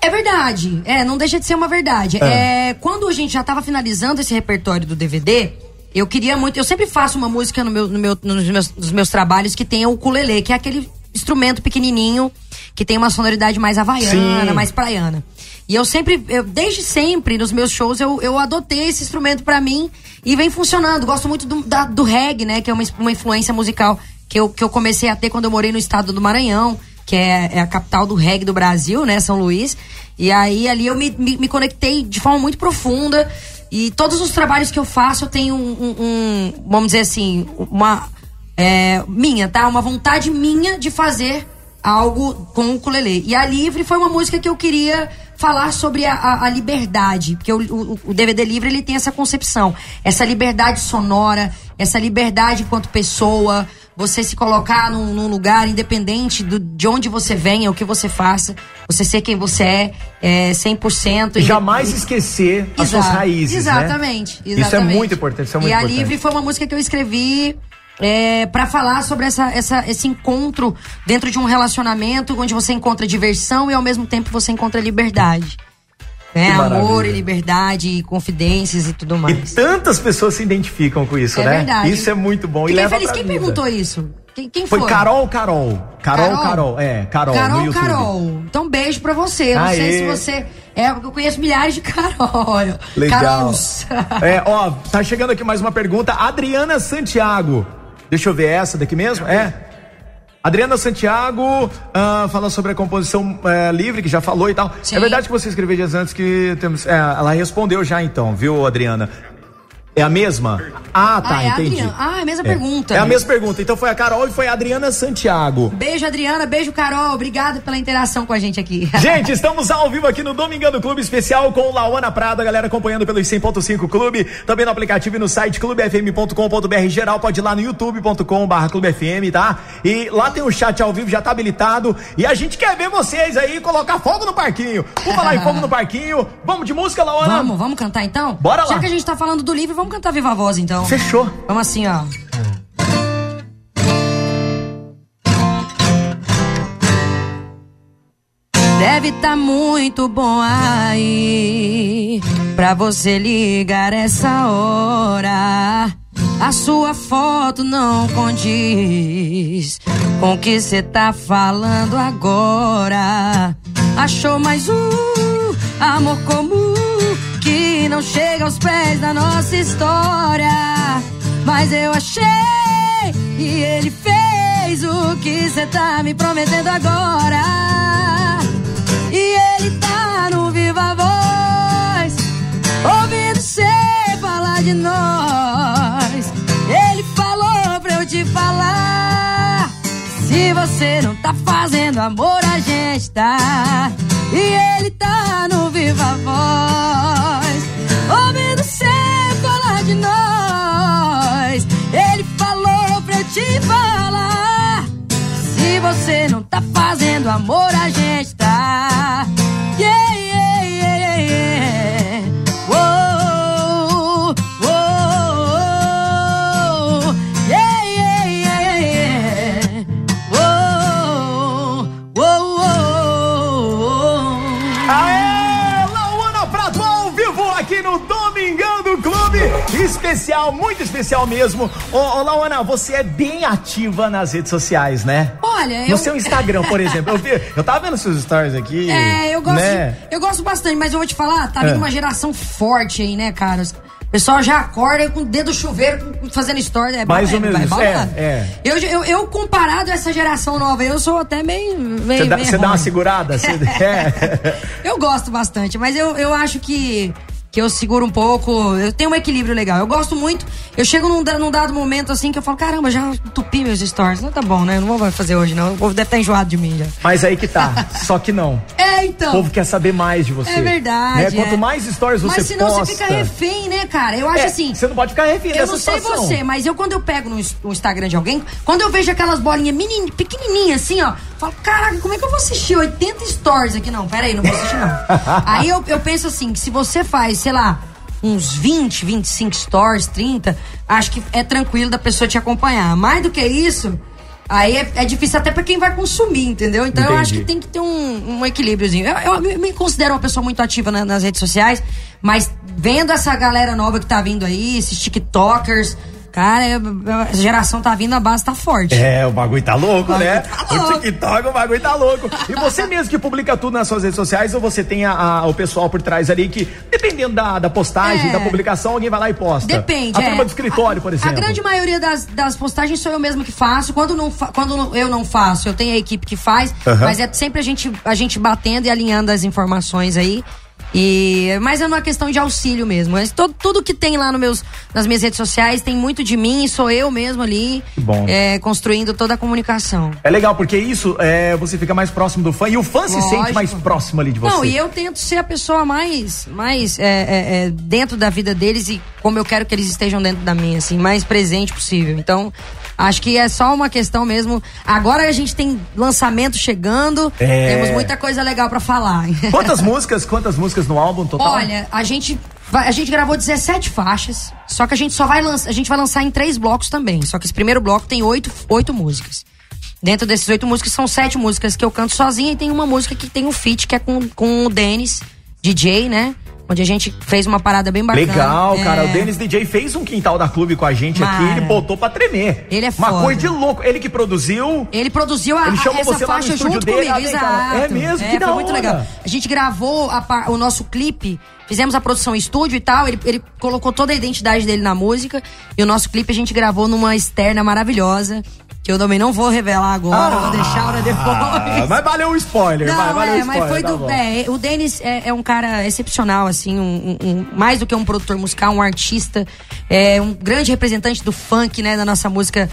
É verdade. É, não deixa de ser uma verdade. É. É, quando a gente já estava finalizando esse repertório do DVD, eu queria muito. Eu sempre faço uma música no meu, no meu, nos, meus, nos meus trabalhos que tenha o ukulele, que é aquele instrumento pequenininho que tem uma sonoridade mais havaiana, Sim. mais praiana. E eu sempre, eu, desde sempre, nos meus shows, eu, eu adotei esse instrumento pra mim e vem funcionando. Gosto muito do, da- do reggae, né? Que é uma, uma influência musical que eu, que eu comecei a ter quando eu morei no estado do Maranhão, que é, é a capital do reggae do Brasil, né? São Luís. E aí ali eu me, me, me conectei de forma muito profunda. E todos os trabalhos que eu faço, eu tenho um, um- um, vamos dizer assim, uma. é, minha, tá? Uma vontade minha de fazer algo com o ukulele. E a Livre foi uma música que eu queria falar sobre a, a- a liberdade, porque o, o- o DVD Livre ele tem essa concepção, essa liberdade sonora, essa liberdade enquanto pessoa, você se colocar num, num lugar independente do, de onde você venha, o que você faça, você ser quem você é, é 100%. E jamais esquecer as suas Exato. raízes, Exatamente, né? Isso é exatamente. muito importante, isso é muito e importante. a Livre foi uma música que eu escrevi é, para falar sobre essa, essa, esse encontro dentro de um relacionamento onde você encontra diversão e ao mesmo tempo você encontra liberdade. Né? Que Amor e liberdade, e confidências e tudo E mais. tantas pessoas se identificam com isso, é né? verdade. Isso é muito bom. e Fiquei leva feliz. Quem vida. perguntou isso? Quem, quem foi? Foi Carol Carol. Carol Carol. É, Carol, no Carol, YouTube. Carol. Então, beijo pra você. Não Aê. sei se você. É, eu conheço milhares de Carol. Legal. Carols. É, ó, tá chegando aqui mais uma pergunta. Adriana Santiago. Deixa eu ver essa daqui mesmo? É. Adriana Santiago ah, fala sobre a composição eh, livre, que já falou e tal. Sim. É verdade que você escreveu dias antes que temos. é, ela respondeu já então, viu, Adriana? É a mesma? Ah, tá, Ah, é entendi. Adriana. Ah, é a mesma pergunta. É a mesma pergunta. Então foi a Carol e foi a Adriana Santiago. Beijo, Adriana. Beijo, Carol. Obrigada pela interação com a gente aqui. Gente, estamos ao vivo aqui no Domingão Clube Especial com o Lauana Prado, a galera acompanhando pelo 100.5 Clube, também no aplicativo e no site clubefm.com.br geral, pode ir lá no youtube.com barra clubefm, tá? E lá tem o chat ao vivo, já tá habilitado, e a gente quer ver vocês aí colocar fogo no parquinho. Vamos falar em fogo no parquinho, vamos de música, Lauana? Vamos, vamos cantar então? Bora lá. Já que a gente tá falando do livro, vamos vamos cantar Viva a Voz então. Fechou. Vamos assim, ó. Deve tá muito bom aí pra você ligar essa hora. A sua foto não condiz com o que cê tá falando agora. Achou mais um amor comum não chega aos pés da nossa história. Mas eu achei e ele fez o que cê tá me prometendo agora. E ele tá no viva voz, ouvindo cê falar de nós. Ele falou pra eu te falar. Se você não tá fazendo amor, a gente tá. E ele tá no viva voz, ouvindo cê falar de nós. Ele falou pra eu te falar. Se você não tá fazendo amor, a gente tá. Yeah, Especial, muito especial mesmo. Ô, ô Lauana, você é bem ativa nas redes sociais, né? Olha, No eu. seu Instagram, por exemplo. Eu, vi, eu tava vendo seus stories aqui. É, eu gosto, Né? eu gosto bastante, mas eu vou te falar, tá vindo É. uma geração forte aí, né, cara? O pessoal já acorda com o dedo chuveiro fazendo story. É, Mais é, ou menos balando. é, é. Eu, eu, eu, comparado a essa geração nova, eu sou até meio. Você dá, dá uma segurada? Você, é. Eu gosto bastante, mas eu, eu acho que, que eu seguro um pouco. Eu tenho um equilíbrio legal. Eu gosto muito. Eu chego num, num dado momento assim que eu falo: caramba, já entupi meus stories. Não tá bom, né? Eu não vou fazer hoje, não. O povo deve estar enjoado de mim já. Mas aí que tá. Só que não. É, O então. povo quer saber mais de você. É verdade. Né? é. Quanto mais stories você Mas senão posta. você fica refém, né, cara? Eu acho É, assim. Você não pode ficar refém Eu não sei situação. você, mas eu quando eu pego no, no Instagram de alguém, quando eu vejo aquelas bolinhas menini, pequenininhas assim, ó, falo, caraca, como é que eu vou assistir 80 stories aqui? Não, pera aí, não vou assistir não. aí eu, eu penso assim, que se você faz, sei lá, uns 20, 25 stories, 30, acho que é tranquilo da pessoa te acompanhar. Mais do que isso, aí é, é difícil até pra quem vai consumir, entendeu? Então eu acho Entendi. que tem que ter um, um equilíbriozinho. Eu, eu me- me considero uma pessoa muito ativa na- nas redes sociais, mas vendo essa galera nova que tá vindo aí, esses TikTokers, cara, eu- essa geração tá vindo, a base tá forte. É, o bagulho tá louco, O bagulho né? tá O louco. TikTok, o bagulho tá louco. E você mesmo que publica tudo nas suas redes sociais ou você tem a- a- o pessoal por trás ali que, dependendo da, da postagem, É. da publicação, alguém vai lá e posta? Depende, A é. turma do escritório, por exemplo. A grande maioria das, das postagens sou eu mesmo que faço. Quando, não quando eu não faço, eu tenho a equipe que faz. Mas é sempre a gente, a gente batendo e alinhando as informações aí. E, mas é uma questão de auxílio mesmo. Mas todo, tudo que tem lá no meus, nas minhas redes sociais tem muito de mim, sou eu mesmo ali bom. é, construindo toda a comunicação. É legal, porque isso é, você fica mais próximo do fã e o fã se Lógico. sente mais próximo ali de você. Não, e eu tento ser a pessoa mais, mais é, é, é, dentro da vida deles e como eu quero que eles estejam dentro da minha, assim, mais presente possível. Então, acho que é só uma questão mesmo. Agora a gente tem lançamento chegando, É. temos muita coisa legal pra falar. Quantas músicas, quantas músicas no álbum total? Olha, a gente a gente gravou 17 faixas, só que a gente só vai lançar, a gente vai lançar em três blocos também. Só que esse primeiro bloco tem oito, oito músicas. Dentro desses oito músicas são sete músicas que eu canto sozinha e tem uma música que tem um feat que é com, com o Denis, DJ, né? Onde a gente fez uma parada bem bacana. Legal, cara. É. O Denis DJ fez um quintal da clube com a gente aqui, Mara. ele botou pra tremer. Ele é Uma foda. coisa de louco. Ele que produziu. Ele produziu a, Ele chamou essa você lá no faixa junto dele, comigo, ah, cá. exato. É mesmo? É, Que da foi muito hora. legal. A gente gravou a o nosso clipe, fizemos a produção em estúdio e tal. Ele, ele colocou toda a identidade dele na música. E o nosso clipe a gente gravou numa externa maravilhosa. Que eu também não vou revelar agora, vou deixar pra Ah, depois. mas valeu o spoiler, vai, Não, valeu o é, spoiler. mas foi tá do. bom. É, o Denis é, é um cara excepcional, assim, um- um- mais do que um produtor musical, um artista, é um grande representante do funk, né, da nossa música,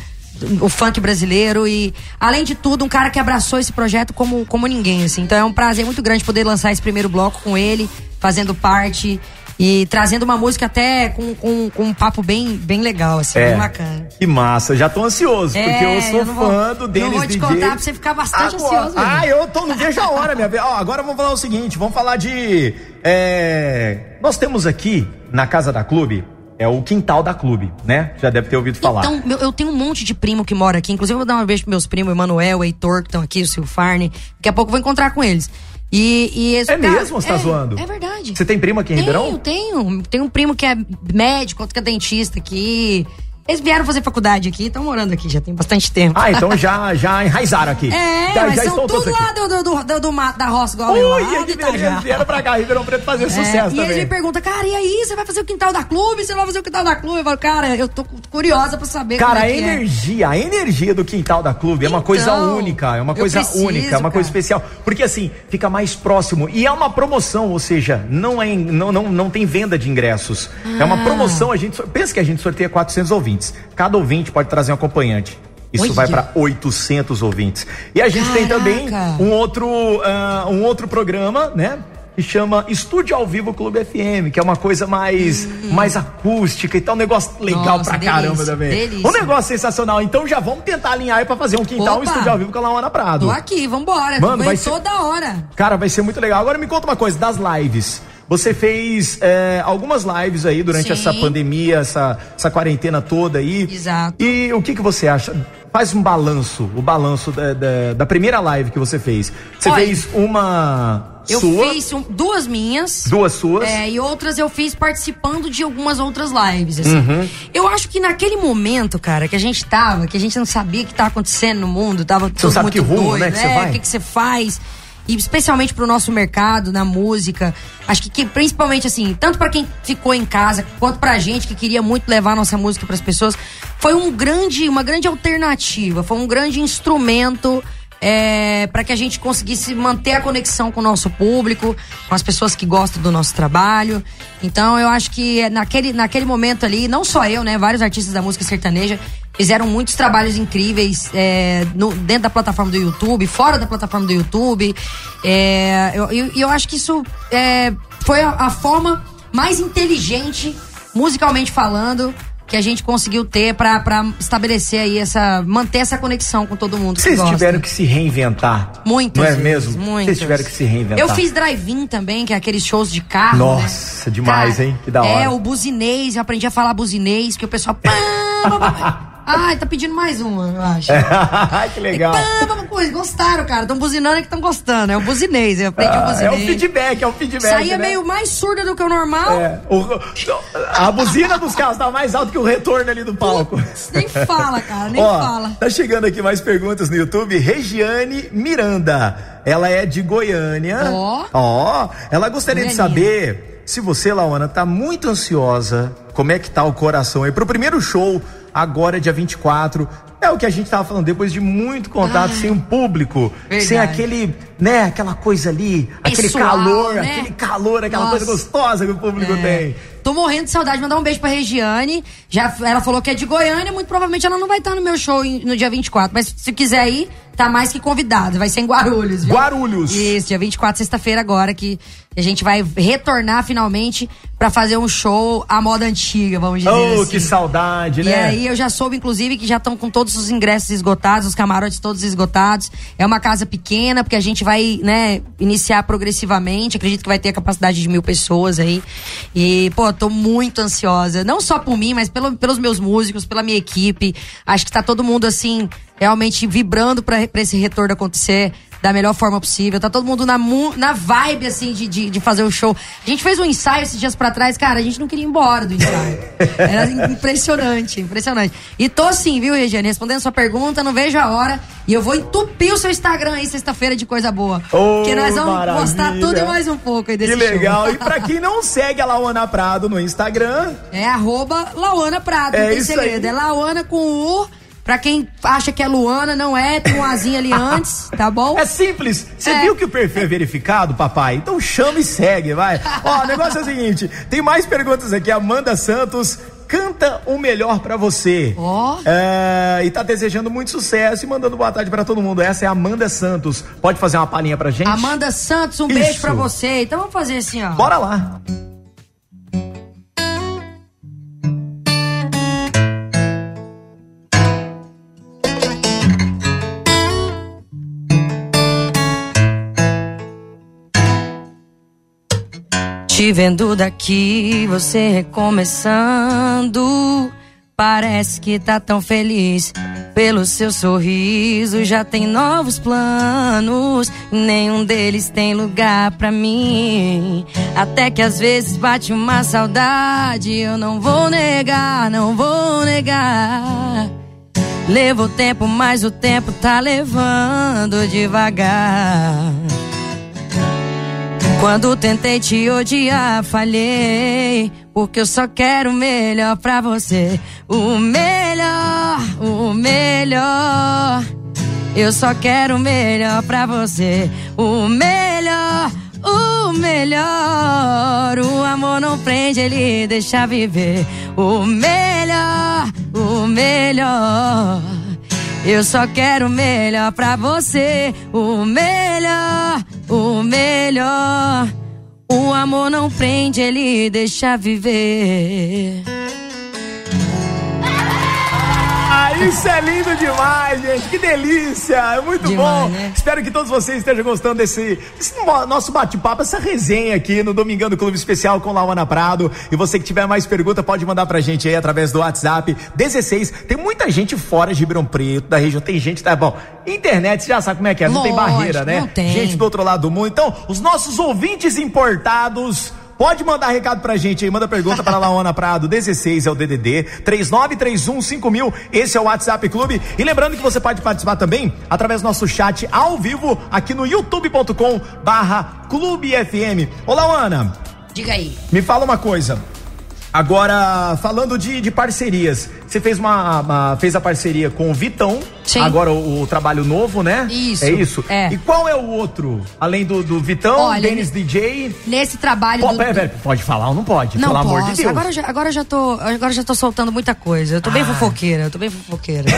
o funk brasileiro. E, além de tudo, um cara que abraçou esse projeto como, como ninguém, assim. Então é um prazer muito grande poder lançar esse primeiro bloco com ele, fazendo parte. E trazendo uma música até com, com, com um papo bem, bem legal, assim, É. bem bacana. Que massa, já tô ansioso, porque É, eu sou eu não vou- fã do Denis não vou te DJ. contar pra você ficar bastante ansioso, Ah, mesmo. eu tô, não vejo a hora, minha vez. Ó, agora vamos falar o seguinte, vamos falar de... é, Nós temos aqui, na Casa da Clube, é o quintal da clube, né? Já deve ter ouvido falar. Então, meu, eu tenho um monte de primo que mora aqui. Inclusive, eu vou dar uma vez pros meus primos, Emanuel, o Heitor, que estão aqui, o Silfarne. Daqui a pouco eu vou encontrar com eles. E, e esse, é cara, mesmo? Você tá é, zoando? É verdade. Você tem primo aqui em tenho, Ribeirão? Tenho, tenho. um primo que é médico, outro que é dentista aqui. Eles vieram fazer faculdade aqui, estão morando aqui, já tem bastante tempo. Ah, então já, já enraizaram aqui. É, já, mas já são tudo lá do, do, do, do, da roça igual Ui, eu lá, que beleza, eles vieram pra cá, Ribeirão Preto fazer é, sucesso e também. E ele me pergunta, cara, e aí, você vai fazer o quintal da clube? Você vai fazer o quintal da clube? Eu falo, cara, eu tô curiosa pra saber Cara, é a energia, é. a energia do quintal da clube é uma coisa então, única, é uma coisa única, é uma coisa especial. Porque assim, fica mais próximo. E é uma promoção, ou seja, não, é, não, não, não tem venda de ingressos. Ah. É uma promoção, a gente pensa que a gente sorteia 400 ouvintes. Cada ouvinte pode trazer um acompanhante. Isso Oi, vai para 800 ouvintes. E a gente Caraca. tem também um outro, uh, um outro programa, né? Que chama Estúdio ao Vivo Clube FM, que é uma coisa mais, hum. mais acústica e tal. Um negócio legal Nossa, pra delícia, caramba também. Delícia. Um negócio sensacional. Então já vamos tentar alinhar aí pra fazer um quintal, Opa, um estúdio ao vivo com a Laona Prado. Tô aqui, vambora. Mano, vai toda ser... hora. Cara, vai ser muito legal. Agora me conta uma coisa das lives. Você fez é, algumas lives aí durante Sim. essa pandemia, essa, essa quarentena toda aí. Exato. E o que, que você acha? Faz um balanço, o balanço da, da, da primeira live que você fez. Você Olha, fez uma eu sua? fiz um, duas minhas. Duas suas? É, e outras eu fiz participando de algumas outras lives, assim. Uhum. Eu acho que naquele momento, cara, que a gente tava, que a gente não sabia o que tava acontecendo no mundo, tava você tudo muito que rumo, doido, né? Que é, o que, que você faz e especialmente para o nosso mercado, na música. Acho que, que principalmente assim, tanto para quem ficou em casa, quanto para a gente que queria muito levar nossa música para as pessoas, foi um grande, uma grande alternativa, foi um grande instrumento é, para que a gente conseguisse manter a conexão com o nosso público, com as pessoas que gostam do nosso trabalho. Então eu acho que naquele, naquele momento ali, não só eu, né? Vários artistas da música sertaneja fizeram muitos trabalhos incríveis é, no, dentro da plataforma do YouTube, fora da plataforma do YouTube. É, eu, eu, eu, acho que isso é, foi a, a forma mais inteligente, musicalmente falando, que a gente conseguiu ter para estabelecer aí essa. manter essa conexão com todo mundo. Vocês tiveram que se reinventar. Muitas. Não é vezes, mesmo? Muitas. Vocês tiveram que se reinventar. Eu fiz drive-in também, que é aqueles shows de carro. Né? Nossa, né? demais, Cara, hein? Que da hora. É, o buzinês, eu aprendi a falar buzinês, que o pessoal. Ai, tá pedindo mais uma, eu acho. Que legal. E, pá, gostaram, cara. Estão buzinando e que estão gostando. É o buzinês, eu aprendi ah, o buzinês. É o feedback, é o feedback. Saía né? meio mais surda do que o normal. É. O, a buzina dos carros tá mais alto que o retorno ali do palco. Putz, nem fala, cara, nem Ó, fala. Tá chegando aqui mais perguntas no YouTube. Regiane Miranda. Ela é de Goiânia. Ó. Ó. Ela gostaria de saber se você, Laona, tá muito ansiosa. Como é que tá o coração aí pro primeiro show agora dia 24. É o que a gente tava falando, depois de muito contato, sem um público, verdade. sem aquele, né, aquela coisa ali, aquele calor, né? aquele calor, aquela Nossa. coisa gostosa que o público é. tem. Tô morrendo de saudade, mandar um beijo pra Regiane. Já, ela falou que é de Goiânia, muito provavelmente ela não vai estar no meu show no dia 24, mas se quiser ir, tá mais que convidado. Vai ser em Guarulhos, viu? Guarulhos. Isso, dia 24, sexta-feira agora, que a gente vai retornar finalmente para fazer um show à moda antiga, vamos dizer oh, assim. que saudade, né? E aí eu já soube, inclusive, que já estão com todos os ingressos esgotados, os camarotes todos esgotados. É uma casa pequena, porque a gente vai, né, iniciar progressivamente. Acredito que vai ter a capacidade de mil pessoas aí. E, pô, tô muito ansiosa. Não só por mim, mas pelo, pelos meus músicos, pela minha equipe. Acho que tá todo mundo, assim, realmente vibrando para esse retorno acontecer da melhor forma possível. Tá todo mundo na, na vibe, assim, de, de, de, fazer o show. A gente fez um ensaio esses dias pra trás, cara, a gente não queria ir embora do ensaio. Era impressionante, impressionante. E tô assim, viu, Regiane? Respondendo a sua pergunta, não vejo a hora. E eu vou entupir o seu Instagram aí sexta-feira de coisa boa. Oh, porque nós vamos maravilha. postar tudo e mais um pouco aí desse Que legal. Show. E pra quem não segue a Lauana Prado no Instagram... É arroba Lauana Prado, é não tem segredo. Aí. É Lauana com o Pra quem acha que é Luana, não é, tem um azinho ali antes, tá bom? É simples. Você é. viu que o perfil é verificado, papai? Então chama e segue, vai. Ó, o negócio é o seguinte: tem mais perguntas aqui. Amanda Santos canta o melhor para você. Ó. Oh. É, e tá desejando muito sucesso e mandando boa tarde para todo mundo. Essa é a Amanda Santos. Pode fazer uma palhinha pra gente? Amanda Santos, um Isso. beijo para você. Então vamos fazer assim, ó. Bora lá. Te vendo daqui, você recomeçando. Parece que tá tão feliz pelo seu sorriso. Já tem novos planos, nenhum deles tem lugar pra mim. Até que às vezes bate uma saudade. Eu não vou negar, não vou negar. Levou tempo, mas o tempo tá levando devagar. Quando tentei te odiar, falhei. Porque eu só quero o melhor pra você. O melhor, o melhor. Eu só quero o melhor pra você. O melhor, o melhor. O amor não prende, ele deixa viver. O melhor, o melhor. Eu só quero o melhor pra você. O melhor, o melhor. O amor não prende, ele deixa viver. Isso é lindo demais, gente. Que delícia. É muito demais, bom. Né? Espero que todos vocês estejam gostando desse, desse nosso bate-papo, essa resenha aqui no Domingão do Clube Especial com Lauana Prado. E você que tiver mais pergunta, pode mandar pra gente aí através do WhatsApp 16. Tem muita gente fora de Ribeirão Preto, da região. Tem gente, tá bom. Internet, você já sabe como é que é. Não Lógico, tem barreira, né? Não tem. Gente do outro lado do mundo. Então, os nossos ouvintes importados Pode mandar recado pra gente aí, manda pergunta para Laona Prado, 16 é o DDD, 39315000, esse é o WhatsApp Clube. E lembrando que você pode participar também através do nosso chat ao vivo aqui no youtube.com barra Clube FM. Ô Laona. Diga aí. Me fala uma coisa. Agora, falando de, de parcerias, você fez uma, uma, fez a parceria com o Vitão. Sim. Agora o, o, trabalho novo, né? Isso. É isso? É. E qual é o outro? Além do, do Vitão, Olha, Dennis DJ? Nesse trabalho. Pô, do... pera, pera, pode falar ou não pode? Não pelo posso. amor de Deus. Agora já, agora já tô. Agora já tô soltando muita coisa. Eu tô bem ah. fofoqueira, eu tô bem fofoqueira.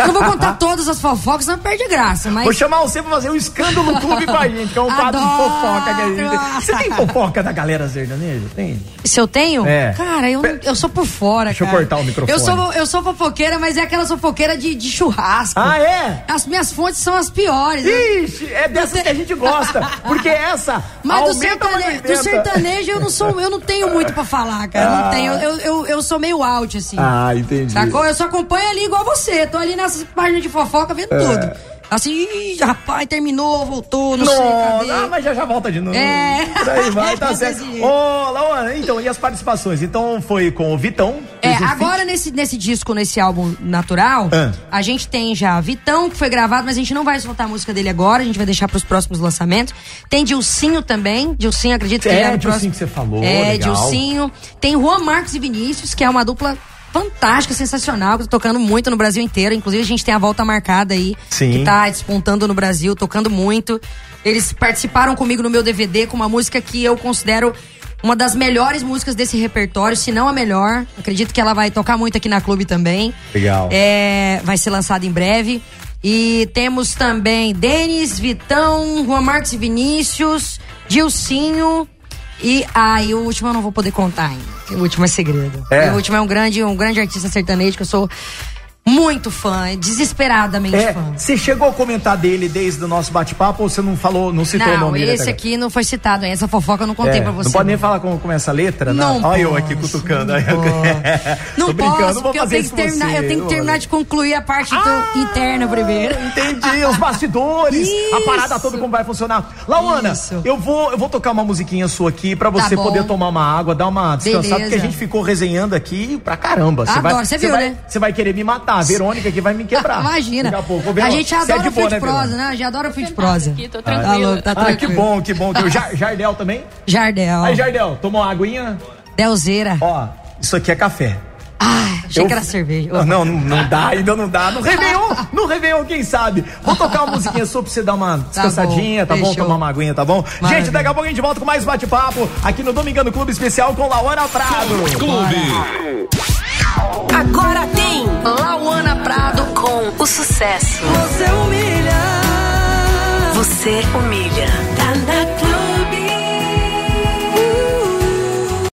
eu não vou contar todas as fofocas, não perde graça, mas. Vou chamar você pra fazer um escândalo no clube com a gente, que é um quadro de fofoca que a gente tem. Você tem fofoca da galera sertaneja? Tem? Se eu tenho? É. Cara, eu, eu sou por fora, Deixa cara. eu cortar o microfone. Eu sou, eu sou fofoqueira, mas é aquela fofoqueira de, de churrasco. Ah, é? As minhas fontes são as piores. Ixi, é dessas que a gente gosta. Porque essa. Mas do, sertane... do sertanejo eu não sou, eu não tenho muito pra falar, cara. Ah. Não tenho. Eu, eu, eu sou meio out, assim. Ah, entendi. Sacou? Eu só acompanho ali igual você. Tô ali nessas páginas de fofoca vendo é. tudo. Assim, rapaz, terminou, voltou, não, não sei cadê. Ah, mas já já volta de novo. É. Por aí vai, tá certo. Ô, oh, Laura, então, e as participações? Então, foi com o Vitão. É, agora nesse, nesse disco, nesse álbum Natural, ah. a gente tem já Vitão, que foi gravado, mas a gente não vai soltar a música dele agora, a gente vai deixar pros próximos lançamentos. Tem Dilcinho também, Dilcinho, acredito que é. É, Dilcinho próximo... que você falou, É, legal. Dilcinho. Tem Juan Marcos e Vinícius, que é uma dupla fantástica, sensacional, que tá tocando muito no Brasil inteiro. Inclusive, a gente tem a volta marcada aí. Sim. Que tá despontando no Brasil, tocando muito. Eles participaram comigo no meu DVD com uma música que eu considero uma das melhores músicas desse repertório, se não a melhor. Acredito que ela vai tocar muito aqui na clube também. Legal. É, vai ser lançada em breve. E temos também Denis, Vitão, Juan Marques e Vinícius, Dilcinho. E aí, ah, o último eu não vou poder contar ainda. O último é segredo. É. O último é um grande, um grande artista sertanejo que eu sou muito fã, desesperadamente é, fã. Você chegou a comentar dele desde o nosso bate-papo ou você não falou, não citou não, o nome dele? Não, esse aqui não foi citado, essa fofoca eu não contei é, pra você. Não pode nem falar como começa a letra, né? não? Olha eu aqui cutucando. Não, não posso, não porque eu tenho, que terminar, eu tenho que terminar de concluir a parte ah, interna primeiro. Entendi, os bastidores, a parada toda como vai funcionar. Lauana, eu vou, eu vou tocar uma musiquinha sua aqui pra você tá poder tomar uma água, dar uma descansada, Beleza. porque a gente ficou resenhando aqui pra caramba. Você Adoro, você viu, vai, né? Você vai querer me matar, a Verônica que vai me quebrar. Imagina. Daqui a pouco. a gente adora é o fio de prosa, né? A gente adora o fio de prosa. Aqui, tô tranquilo. Tá, tá ah, que bom, que bom. O Jardel também? Jardel. Aí, Jardel, tomou uma aguinha? Delzeira. Ó, isso aqui é café. Ah, achei eu... que era cerveja. Não, não, não dá, ainda não dá. No Réveillon, no Réveillon, quem sabe? Vou tocar uma musiquinha só pra você dar uma tá descansadinha, tá bom? Tá bom? Tomar uma aguinha, tá bom? Maravilha. Gente, daqui a pouco a gente volta com mais bate-papo aqui no Domingano Clube Especial com Lauana Prado. Clube. Agora tem Lauana Prado com o sucesso. Você humilha. Você humilha. Tá na clube.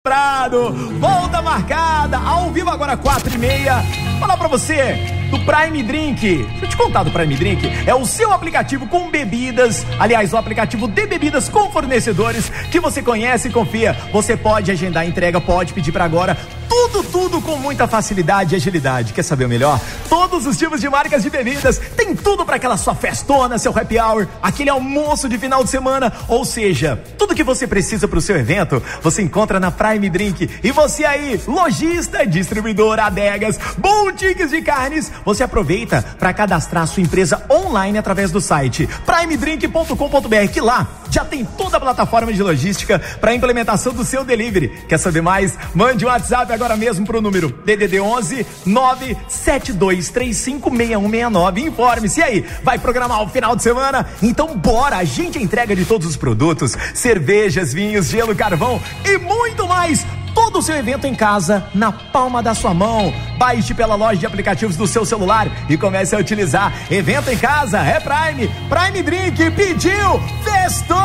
Prado, volta marcada, ao vivo agora quatro e meia. Falar pra você, do Prime Drink. Deixa eu te contar do Prime Drink. É o seu aplicativo com bebidas, aliás, o aplicativo de bebidas com fornecedores que você conhece e confia. Você pode agendar a entrega, pode pedir para agora. Tudo, tudo com muita facilidade e agilidade. Quer saber o melhor? Todos os tipos de marcas de bebidas. Tem tudo para aquela sua festona, seu happy hour, aquele almoço de final de semana. Ou seja, tudo que você precisa para o seu evento, você encontra na Prime Drink. E você aí, lojista, distribuidor, adegas, boutiques de carnes, você aproveita para cadastrar sua empresa online através do site primedrink.com.br, que lá já tem toda a plataforma de logística para implementação do seu delivery. Quer saber mais? Mande um WhatsApp agora mesmo pro número DDD 11 972356169. Informe-se e aí. Vai programar o final de semana? Então bora, a gente entrega de todos os produtos, cervejas, vinhos, gelo, carvão e muito mais todo o seu evento em casa na palma da sua mão. Baixe pela loja de aplicativos do seu celular e comece a utilizar. Evento em casa é Prime. Prime Drink pediu, festou!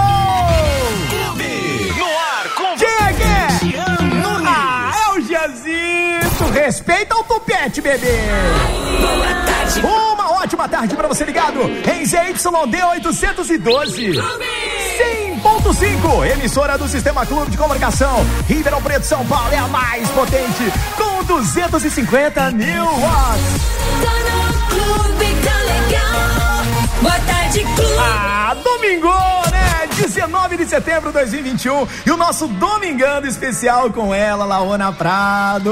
Clube no ar com Chegue! O Giazito! Respeita o tupete, bebê! Uma ótima tarde pra você ligado em ZYD 812. 100.5, emissora do Sistema Clube de Comunicação. Ribeirão Preto, São Paulo é a mais potente, com 250 mil watts. Boa tarde, clube. Ah, domingo, né? 19 de setembro de 2021. E o nosso Domingando especial com ela, Laona Prado.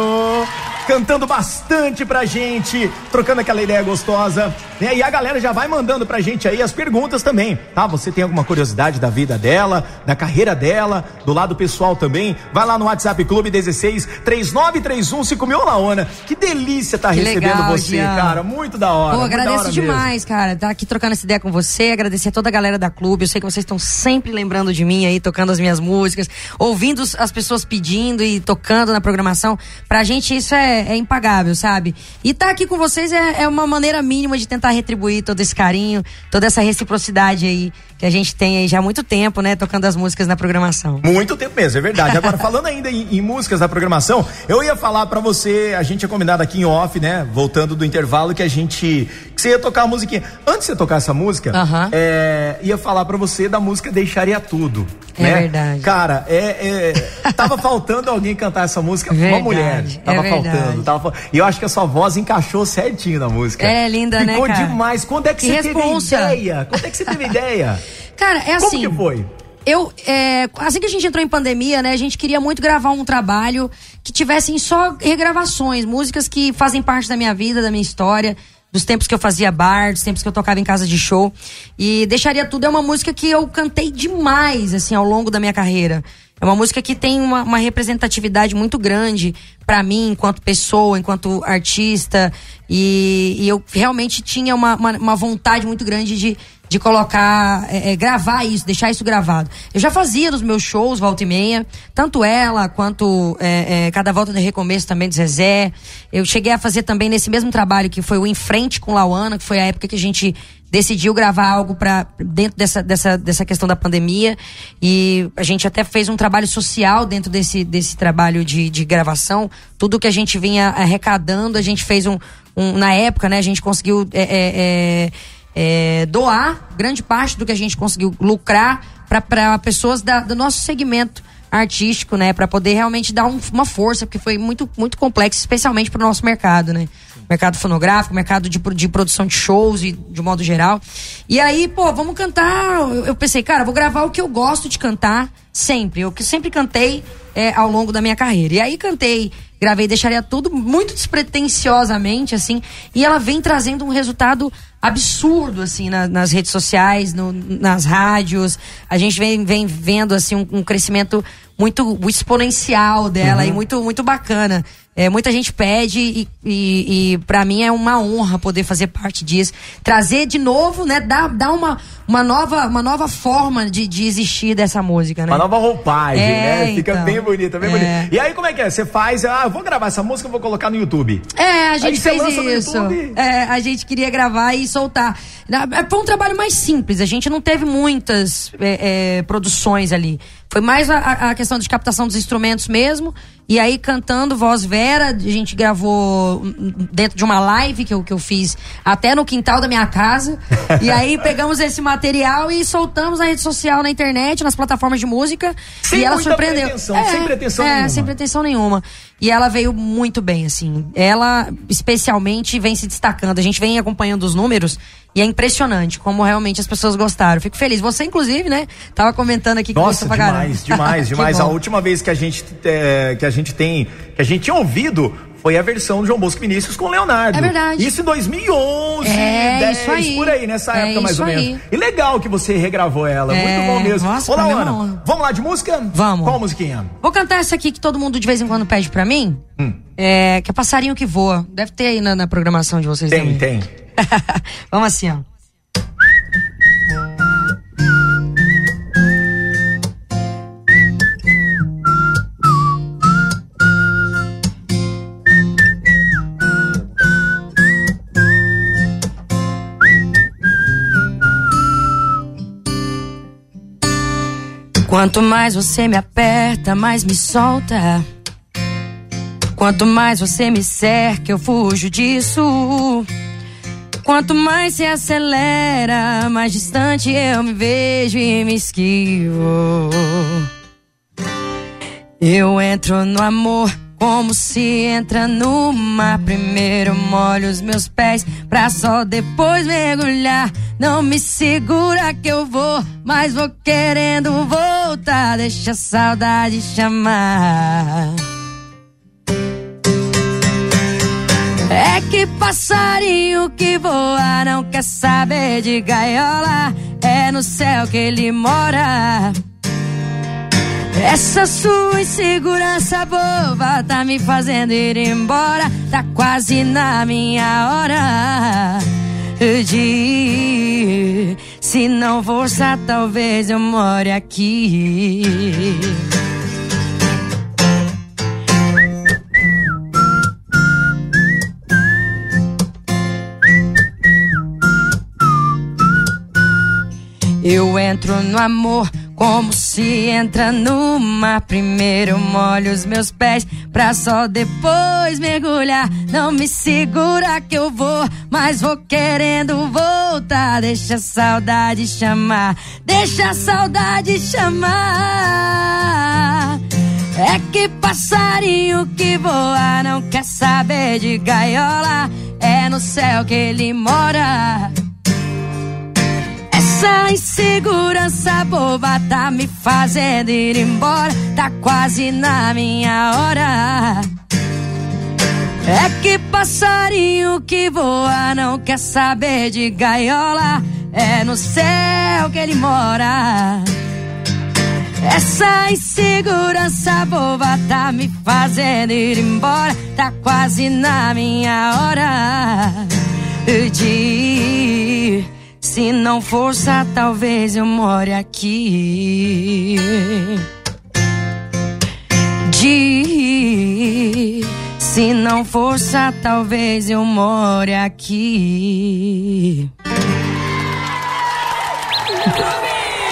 Cantando bastante pra gente, trocando aquela ideia gostosa. Né? E a galera já vai mandando pra gente aí as perguntas também, tá? Você tem alguma curiosidade da vida dela, da carreira dela, do lado pessoal também? Vai lá no WhatsApp Clube 16 3931 5000 Laona. Que delícia tá Que recebendo legal, você, Jean. cara. Muito da hora. Pô, agradeço hora mesmo. demais, cara. Tá aqui trocando essa ideia com você, agradecer a toda a galera da clube. Eu sei que vocês estão sempre lembrando de mim aí, tocando as minhas músicas, ouvindo as pessoas pedindo e tocando na programação. Pra gente isso é, é impagável, sabe? E tá aqui com vocês é, é uma maneira mínima de tentar retribuir todo esse carinho, toda essa reciprocidade aí que a gente tem aí já há muito tempo, né? Tocando as músicas na programação. Muito tempo mesmo, é verdade. Agora, falando ainda em, em músicas da programação, eu ia falar pra você, a gente tinha combinado aqui em off, né? Voltando do intervalo, que a gente. Você ia tocar a musiquinha. Antes de você tocar essa música, é, ia falar pra você da música Deixaria Tudo. É né? verdade. Cara, é, é, tava faltando alguém cantar essa música, uma Verdade, mulher. é Tava verdade. faltando. Tava, e eu acho que a sua voz encaixou certinho na música. É, linda, né, Ficou demais. Quando é que, Que você responsa. teve ideia? Quando é que você teve ideia? Cara, é assim. Como que foi? Eu, é, assim que a gente entrou em pandemia, né, a gente queria muito gravar um trabalho que tivessem só regravações, músicas que fazem parte da minha vida, da minha história, dos tempos que eu fazia bar, dos tempos que eu tocava em casa de show. E Deixaria Tudo é uma música que eu cantei demais, assim, ao longo da minha carreira. É uma música que tem uma, uma representatividade muito grande pra mim, enquanto pessoa, enquanto artista. E, e eu realmente tinha uma, uma, uma vontade muito grande de, de colocar, é, é, gravar isso, deixar isso gravado. Eu já fazia nos meus shows, volta e meia, tanto ela quanto é, é, Cada Volta de Recomeço também de Zezé. Eu cheguei a fazer também nesse mesmo trabalho que foi o Em Frente com Lauana, que foi a época que a gente decidiu gravar algo para dentro dessa, dessa, dessa questão da pandemia e a gente até fez um trabalho social dentro desse, desse trabalho de, de gravação tudo que a gente vinha arrecadando a gente fez um, um na época né a gente conseguiu é, é, é, doar grande parte do que a gente conseguiu lucrar para pessoas da, do nosso segmento artístico, né, para poder realmente dar um- uma força, porque foi muito muito complexo, especialmente para o nosso mercado, né? Mercado fonográfico, mercado de, de produção de shows e de modo geral. E aí, pô, vamos cantar. Eu, eu pensei, cara, vou gravar o que eu gosto de cantar sempre, o que sempre cantei é, ao longo da minha carreira. E aí cantei, gravei, deixaria tudo muito despretensiosamente, assim, e ela vem trazendo um resultado absurdo, assim, na- nas redes sociais, no- nas rádios. A gente vem, vem vendo, assim, um, um crescimento muito exponencial dela e muito, muito bacana. É, muita gente pede e, e, e para mim é uma honra poder fazer parte disso. Trazer de novo, né? Dar, dar uma, uma, nova, uma nova forma de, de existir dessa música, né? Uma nova roupagem, É, né? Fica então. bem bonita, bem É. bonita. E aí, como é que é? Você faz, ah, vou gravar essa música, vou colocar no YouTube. É, a gente fez isso. É, a gente queria gravar e soltar. Na- Foi um trabalho mais simples. A gente não teve muitas é, é, produções ali. Foi mais a, a questão de captação dos instrumentos mesmo. E aí, cantando voz Vera, a gente gravou dentro de uma live que eu, que eu fiz até no quintal da minha casa. e aí pegamos esse material e soltamos na rede social, na internet, nas plataformas de música. Sem e ela surpreendeu. pretensão, sem pretensão é, nenhuma. sem pretensão nenhuma. E ela veio muito bem, assim. Ela, especialmente, vem se destacando. A gente vem acompanhando os números e é impressionante como realmente as pessoas gostaram. Fico feliz. Você, inclusive, né? Tava comentando aqui que Nossa, gostou pra caramba. demais, demais, demais. bom. a última vez que a gente é, que a gente tem, que a gente tinha ouvido foi a versão do João Bosco Vinícius com o Leonardo. É verdade. Isso em 2011, É, 10, isso aí. por aí, nessa É época mais ou menos. aí. E legal que você regravou ela, É, muito bom mesmo. nossa, Olá, é Ana, honra. vamos lá de música? Vamos. Qual musiquinha? Vou cantar essa aqui que todo mundo de vez em quando pede pra mim. É, que é Passarinho que Voa. Deve ter aí na, na programação de vocês Tem, também. tem. Vamos assim, ó. Quanto mais você me aperta, mais me solta. Quanto mais você me cerca, eu fujo disso. Quanto mais se acelera, mais distante eu me vejo e me esquivo. Eu entro no amor como se entra no mar. Primeiro molho os meus pés pra só depois mergulhar. Não me segura que eu vou, mas vou querendo voltar. Deixa a saudade chamar. É que passarinho que voa não quer saber de gaiola. É no céu que ele mora. Essa sua insegurança boba tá me fazendo ir embora. Tá quase na minha hora de ir. Se não forçar, talvez eu more aqui. Eu entro no amor como se entra no mar. Primeiro molho os meus pés pra só depois mergulhar. Não me segura que eu vou, mas vou querendo voltar. Deixa a saudade chamar, deixa a saudade chamar. É que passarinho que voa não quer saber de gaiola. É no céu que ele mora. Essa insegurança boba tá me fazendo ir embora. Tá quase na minha hora. É que passarinho que voa não quer saber de gaiola. É no céu que ele mora. Essa insegurança boba tá me fazendo ir embora. Tá quase na minha hora de ir. Se não força, talvez eu more aqui. De. Se não força, talvez eu more aqui.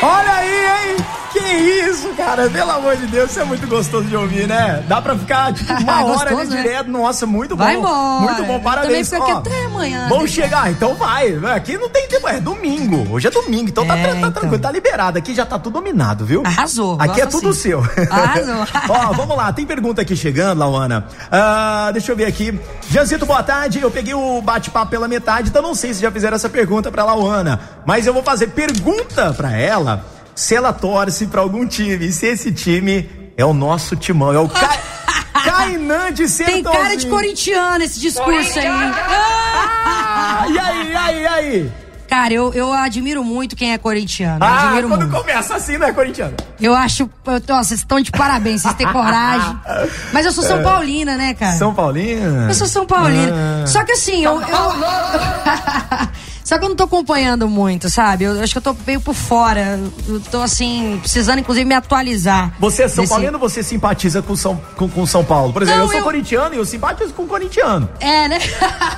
Olha aí, hein? Que isso, cara? Pelo amor de Deus, isso é muito gostoso de ouvir, né? Dá pra ficar, tipo, uma hora ali Gostoso, né? direto. Nossa, muito bom. Vai embora. Muito bom, parabéns. Também fica aqui até amanhã. Vamos chegar, então vai. Aqui não tem tempo, é domingo. Hoje é domingo, então tá, É, tra- tá então. tranquilo, tá liberado. Aqui já tá tudo dominado, viu? Arrasou, Aqui é tudo assim. seu. Arrasou. Ó, vamos lá, tem pergunta aqui chegando, Lauana. Ah, deixa eu ver aqui. Janzito, boa tarde. Eu peguei o bate-papo pela metade, então não sei se já fizeram essa pergunta pra Lauana. Mas eu vou fazer pergunta pra ela se ela torce pra algum time. E se esse time é o nosso timão, é o Ca... Kainan de Tem cara de Sertãozinho. corintiano esse discurso aí. Ah, e aí, e aí, e aí? Cara, eu, eu admiro muito quem é corintiano. eu Ah, admiro quando muito. começa assim, não é corintiano? Eu acho. eu tô- Vocês estão de parabéns, vocês têm coragem. Mas eu sou São Paulina, né, cara? São Paulina? Eu sou São Paulina. Ah. Só que assim, eu. eu- Só que eu não tô acompanhando muito, sabe? Eu, eu acho que eu tô meio por fora. Eu tô assim, precisando inclusive me atualizar. Você é São desse... Paulino ou você simpatiza com São, com, com São Paulo? Por exemplo, não, eu sou eu... corintiano e eu simpatizo com corintiano. É, né?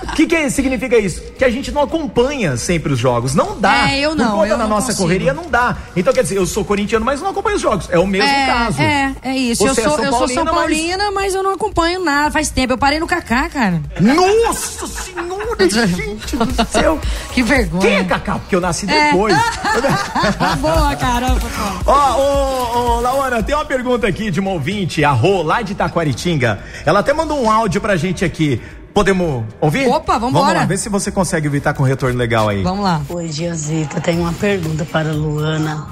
O que, que significa isso? Que a gente não acompanha sempre os jogos. Não dá. É, eu não. Por conta eu da nossa consigo. correria, não dá. Então, quer dizer, eu sou corintiano, mas não acompanho os jogos. É o mesmo é, caso. É, é isso. Você eu sou, é eu sou São Paulina, mas... mas... eu não acompanho nada. Faz tempo. Eu parei no Kaká, cara. Nossa senhora, gente do céu. Que vergonha. Quem é Kaká? Porque eu nasci depois. É. Boa, caramba. Ó, ô, ô, Laura, tem uma pergunta aqui de uma ouvinte, a Rô, lá de Taquaritinga. Ela até mandou um áudio pra gente aqui. Podemos ouvir? Opa, vamos embora. Vamos lá, vê se você consegue evitar com um retorno legal aí. Vamos lá. Oi, Giazita, tenho uma pergunta para a Luana.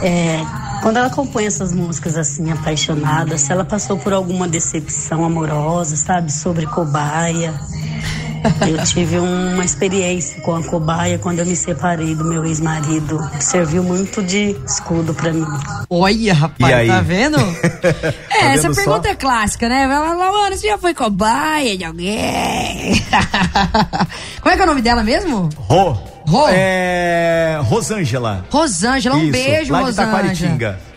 É, quando ela compõe essas músicas assim, apaixonada, se ela passou por alguma decepção amorosa, sabe, sobre cobaia. Eu tive uma experiência com a cobaia quando eu me separei do meu ex-marido. Serviu muito de escudo para mim. Olha, rapaz, tá vendo? é, tá essa pergunta só? é clássica, né? Laura, você já foi cobaia de alguém? Como é que é o nome dela mesmo? Rô. Rô? É. Rosângela. Rosângela, um Isso, beijo, lá Rosângela. De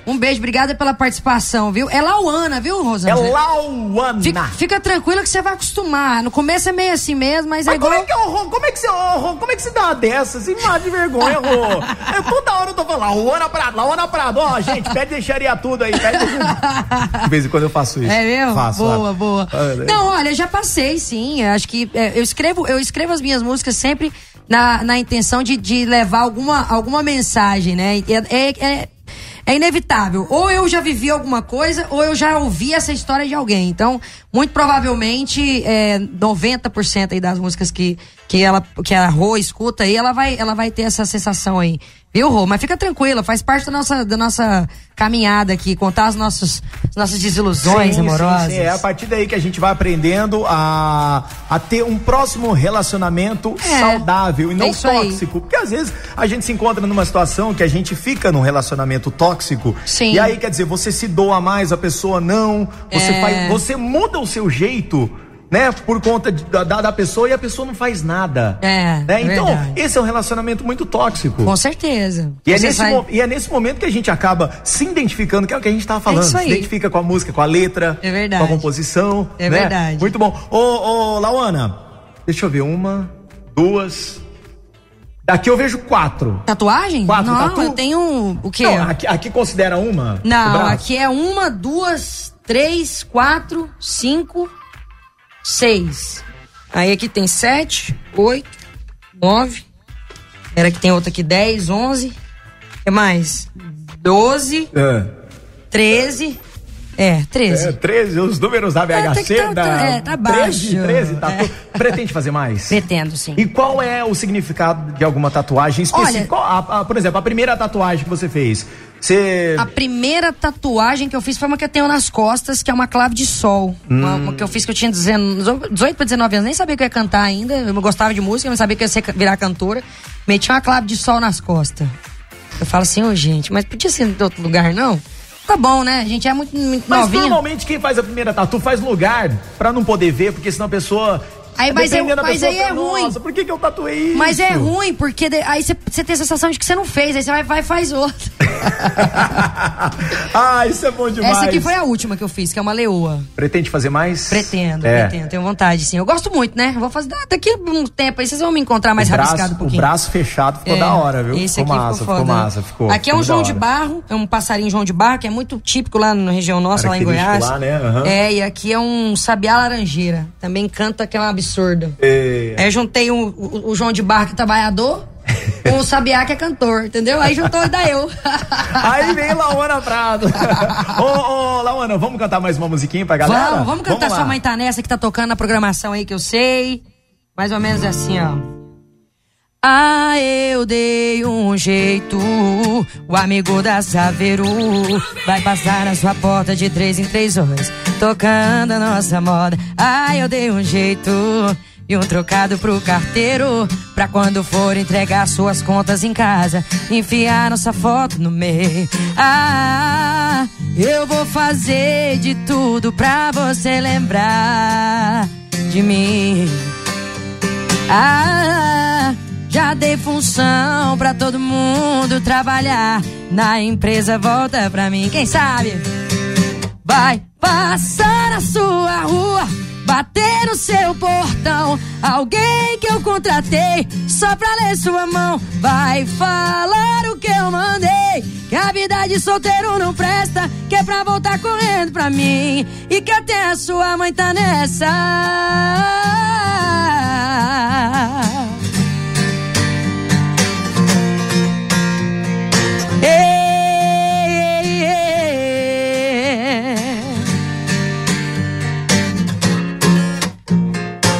um beijo, obrigada pela participação, viu? É Lauana, viu, Rosângela? É Lauana. Fica, fica tranquila que você vai acostumar. No começo é meio assim mesmo, mas, é mas é igual... Como é que, oh, como é que você, oh, como é que você dá uma dessas? Imagem de vergonha, Rô. eu, toda hora eu tô falando, Lauana Prado, Lauana Prado. Ó, oh, gente, pede deixaria tudo aí, pede De vez em quando eu faço isso. É mesmo? Faço. Boa, sabe? boa. Não, olha, já passei, sim. Acho que é, eu escrevo, eu escrevo as minhas músicas sempre na, na intenção de, de levar alguma, alguma mensagem, né? é, é, é é inevitável. Ou eu já vivi alguma coisa, ou eu já ouvi essa história de alguém. Então, muito provavelmente, é, 90% aí das músicas que, que, ela, que a Rô escuta aí, ela vai, ela vai ter essa sensação aí. Viu, Rô? Mas fica tranquila, faz parte da nossa, da nossa caminhada aqui, contar as nossas, as nossas desilusões sim, amorosas. Sim, sim. É a partir daí que a gente vai aprendendo a, a ter um próximo relacionamento é, saudável e não é tóxico. Aí. Porque às vezes a gente se encontra numa situação que a gente fica num relacionamento tóxico. Sim. E aí, quer dizer, você se doa mais, a pessoa não. Você, é. faz, você muda o seu jeito né, por conta de, da, da pessoa e a pessoa não faz nada. É. Né? Então, verdade. esse é um relacionamento muito tóxico. Com certeza. E é, nesse, vai... e é nesse momento que a gente acaba se identificando, que é o que a gente falando. É isso aí. Se identifica com a música, com a letra, é verdade. com a composição. É né? verdade. Muito bom. Ô, ô, Lauana, deixa eu ver, uma, duas. Daqui eu vejo quatro. Tatuagem? Quatro, não, tatu? eu tenho o quê? Não, aqui, aqui considera uma? Não, aqui é uma, duas, três, quatro, cinco, seis. Aí aqui tem sete, oito, nove. Era que tem outra aqui, dez, onze. O que mais? Doze. É. Treze. É, 13. É, 13, os números da BHC. É, tá, da... é, tá baixo. 13, 13, tá. É. Pretende fazer mais? Pretendo, sim. E qual é o significado de alguma tatuagem específica? Olha, a, a, por exemplo, a primeira tatuagem que você fez, você... A primeira tatuagem que eu fiz foi uma que eu tenho nas costas, que é uma clave de sol. Hum. Uma, uma, que eu fiz que eu tinha 18 para 19 anos, nem sabia que eu ia cantar ainda. Eu gostava de música, não sabia que eu ia virar cantora. Meti uma clave de sol nas costas. Eu falo assim, ô oh, gente, mas podia ser em outro lugar, não? Tá bom, né? A gente é muito, muito Mas novinha. normalmente quem faz a primeira tatu faz lugar pra não poder ver, porque senão a pessoa Aí, mas é, mas aí é ruim. Nossa, por que, que eu tatuei isso? Mas é ruim, porque de, aí você tem a sensação de que você não fez, aí você vai, vai e faz outro. ah, isso é bom demais. Essa aqui foi a última que eu fiz, que é uma leoa. Pretende fazer mais? Pretendo, é. pretendo. Tenho vontade, sim. Eu gosto muito, né? Vou fazer daqui a um tempo aí, vocês vão me encontrar mais braço, rabiscado um pouquinho. O braço fechado ficou é, da hora, viu? Esse ficou aqui massa, ficou, ficou massa, ficou. Aqui é um João de Barro, é um passarinho João de Barro, que é muito típico lá na região nossa, lá em Goiás. Lá, né? Uhum. É, e aqui é um sabiá laranjeira. Também canta que é um absurdo. É. Aí eu juntei o, o, o João de Barro, que é trabalhador, com o Sabiá, que é cantor, entendeu? Aí juntou e dá eu. Aí vem Laona Prado. ô, ô, Laona, vamos cantar mais uma musiquinha pra galera? Vamos, vamos cantar vamos Sua Mãe Tá Nessa, que tá tocando na programação aí que eu sei. Mais ou menos assim, ó. Ah, eu dei um jeito. O amigo da Saveiro vai passar na sua porta de três em três horas, tocando a nossa moda. Ah, eu dei um jeito. E um trocado pro carteiro, pra quando for entregar suas contas em casa, enfiar nossa foto no meio. Ah, eu vou fazer de tudo pra você lembrar de mim. Ah, já dei função pra todo mundo trabalhar. Na empresa volta pra mim, quem sabe? Vai passar na sua rua, bater no seu portão. Alguém que eu contratei só pra ler sua mão. Vai falar o que eu mandei. Que a vida de solteiro não presta, que é pra voltar correndo pra mim. E que até a sua mãe tá nessa.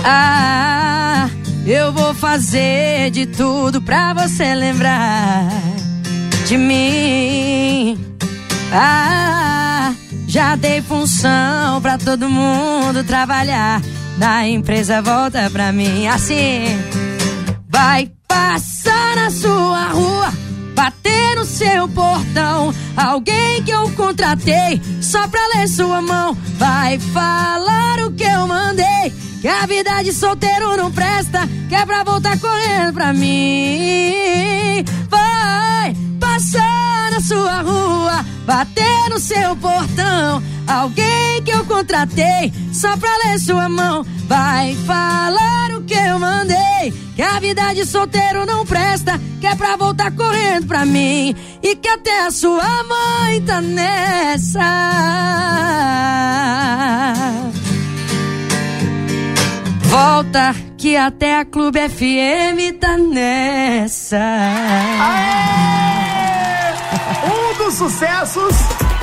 Ah, eu vou fazer de tudo pra você lembrar de mim. Ah, já dei função pra todo mundo trabalhar. Na empresa volta pra mim assim. Vai passar na sua rua, bater no seu portão. Alguém que eu contratei só pra ler sua mão. Vai falar o que eu mandei que a vida de solteiro não presta, que é pra voltar correndo pra mim. Vai passar na sua rua, bater no seu portão. Alguém que eu contratei só pra ler sua mão. Vai falar o que eu mandei. Que a vida de solteiro não presta, que é pra voltar correndo pra mim. E que até a sua mãe tá nessa. Volta que até a Clube FM tá nessa. Aê! Dos sucessos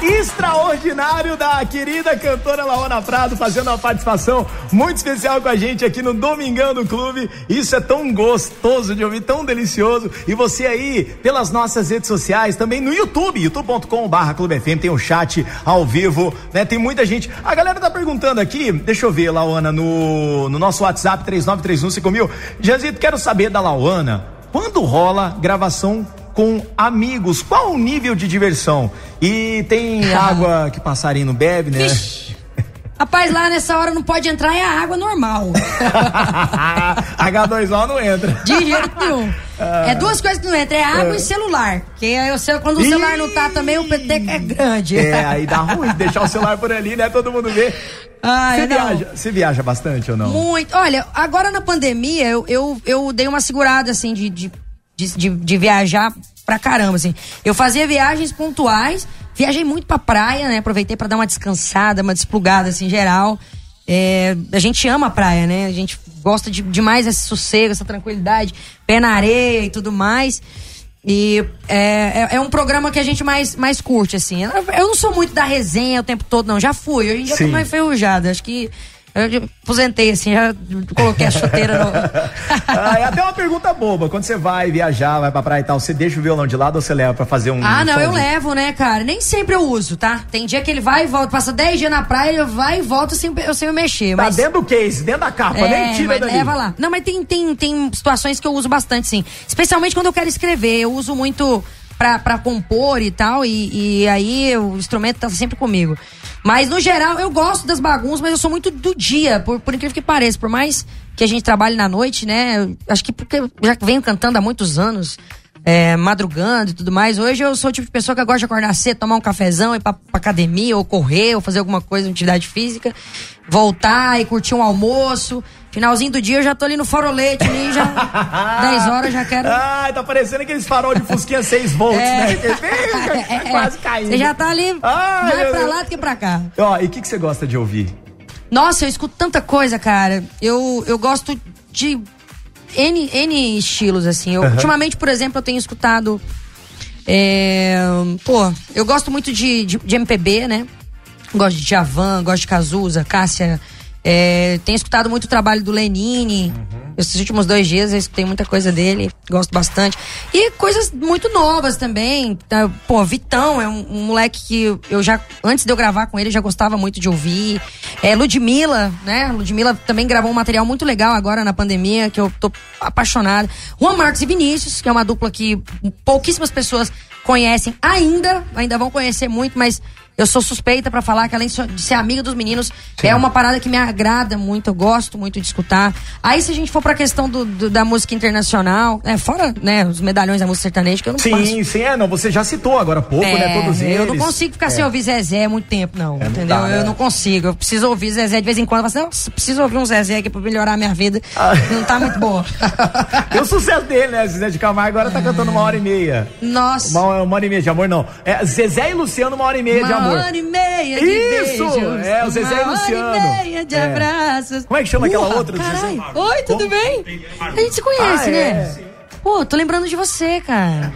extraordinário da querida cantora Laona Prado fazendo uma participação muito especial com a gente aqui no Domingão do Clube. Isso é tão gostoso de ouvir, tão delicioso. E você aí, pelas nossas redes sociais, também no YouTube, youtube.com/barra FM, tem um chat ao vivo, né? Tem muita gente. A galera tá perguntando aqui, deixa eu ver, Laona, no, no nonosso WhatsApp 39315000. Jazito, quero saber da Laona, quando rola gravação com amigos. Qual o nível de diversão? E tem água que passarinho bebe, né? Rapaz, lá nessa hora não pode entrar, é a água normal. H2O não entra. De jeito nenhum. É duas coisas que não entram, é água e celular. Que eu sei, quando o celular não tá também, o PT é grande. É, aí dá ruim deixar o celular por ali, né? Todo mundo vê. Ai, você, viaja, você viaja bastante ou não? Muito. Olha, agora na pandemia eu, eu, eu dei uma segurada assim de, de de, de, de viajar pra caramba, assim. Eu fazia viagens pontuais, viajei muito pra praia, né? Aproveitei para dar uma descansada, uma desplugada, assim, geral. É, a gente ama a praia, né? A gente gosta de, demais desse sossego, essa tranquilidade, pé na areia e tudo mais. E é, é, é, um programa que a gente mais, mais curte, assim. Eu não sou muito da resenha o tempo todo, não. Já fui. Hoje em dia eu tô mais enferrujada. Acho que eu aposentei, assim, já coloquei a chuteira no. ah, é até uma pergunta boba. Quando você vai viajar, vai pra praia e tal, você deixa o violão de lado ou você leva pra fazer um. Ah, não, eu levo, né, cara? Nem sempre eu uso, tá? Tem dia que ele vai e volta, passa 10 dias na praia, ele vai e volta sem, eu sem mexer. Tá mas... dentro do case, dentro da capa, é, nem tira dali. Leva lá. Não, mas tem, tem, tem situações que eu uso bastante, sim. Especialmente quando eu quero escrever. Eu uso muito pra, pra compor e tal, e, e aí o instrumento tá sempre comigo. Mas, no geral, eu gosto das bagunças, mas eu sou muito do dia, por, por incrível que pareça. Por mais que a gente trabalhe na noite, né? Acho que porque eu já venho cantando há muitos anos, é, madrugando e tudo mais. Hoje eu sou o tipo de pessoa que gosta de acordar cedo, tomar um cafezão, ir pra, pra academia, ou correr, ou fazer alguma coisa, atividade física, voltar e curtir um almoço. Finalzinho do dia eu já tô ali no farolete ali, já 10 horas já quero. Ah, tá parecendo aqueles farol de Fusquinha 6 volts, é. né? É, é, quase caindo. Você já tá ali Ai, mais pra lá do que pra cá. Ó, e o que, que você gosta de ouvir? Nossa, eu escuto tanta coisa, cara. Eu, eu gosto de N, N estilos, assim. Eu, uhum. Ultimamente, por exemplo, eu tenho escutado. É, pô, eu gosto muito de, de, de MPB, né? Gosto de Javan, gosto de Cazuza, Cássia é, tenho escutado muito o trabalho do Lenine. Uhum. Esses últimos dois dias eu escutei muita coisa dele, gosto bastante. E coisas muito novas também. Tá, pô, Vitão é um, um, moleque que eu já, antes de eu gravar com ele, já gostava muito de ouvir. É, Ludmilla, né? Ludmilla também gravou um material muito legal agora na pandemia, que eu tô apaixonada. Juan Marcos e Vinícius, que é uma dupla que pouquíssimas pessoas conhecem ainda, ainda vão conhecer muito, mas eu sou suspeita para falar que além de ser amiga dos meninos, Sim. é uma parada que me agrada muito, eu gosto muito de escutar. Aí se a gente for pra questão do, do da música internacional, é, fora, né, os medalhões da música sertaneja, que eu não Sim, faço. sim, é, não, você já citou agora há pouco, né, é, né, todos eles. Eu não consigo ficar é. sem ouvir Zezé há muito tempo, não, é, entendeu? Não dá, eu né? não consigo, eu preciso ouvir Zezé de vez em quando, eu falo assim, preciso ouvir um Zezé aqui pra melhorar a minha vida, ah. não tá muito boa. e o sucesso dele, né, Zezé de Camargo agora tá cantando uma hora e meia. Nossa. Uma, uma hora e meia de amor, não. É Zezé e Luciano, uma hora e meia de amor. Uma hora e meia de Isso! Beijos, é, o Zezé e Luciano. Uma hora e meia de é. abraços. Como é que chama aquela outra? Carai. Oi, tudo Como? bem? A gente se conhece, ah, né? É. Pô, tô lembrando de você, cara.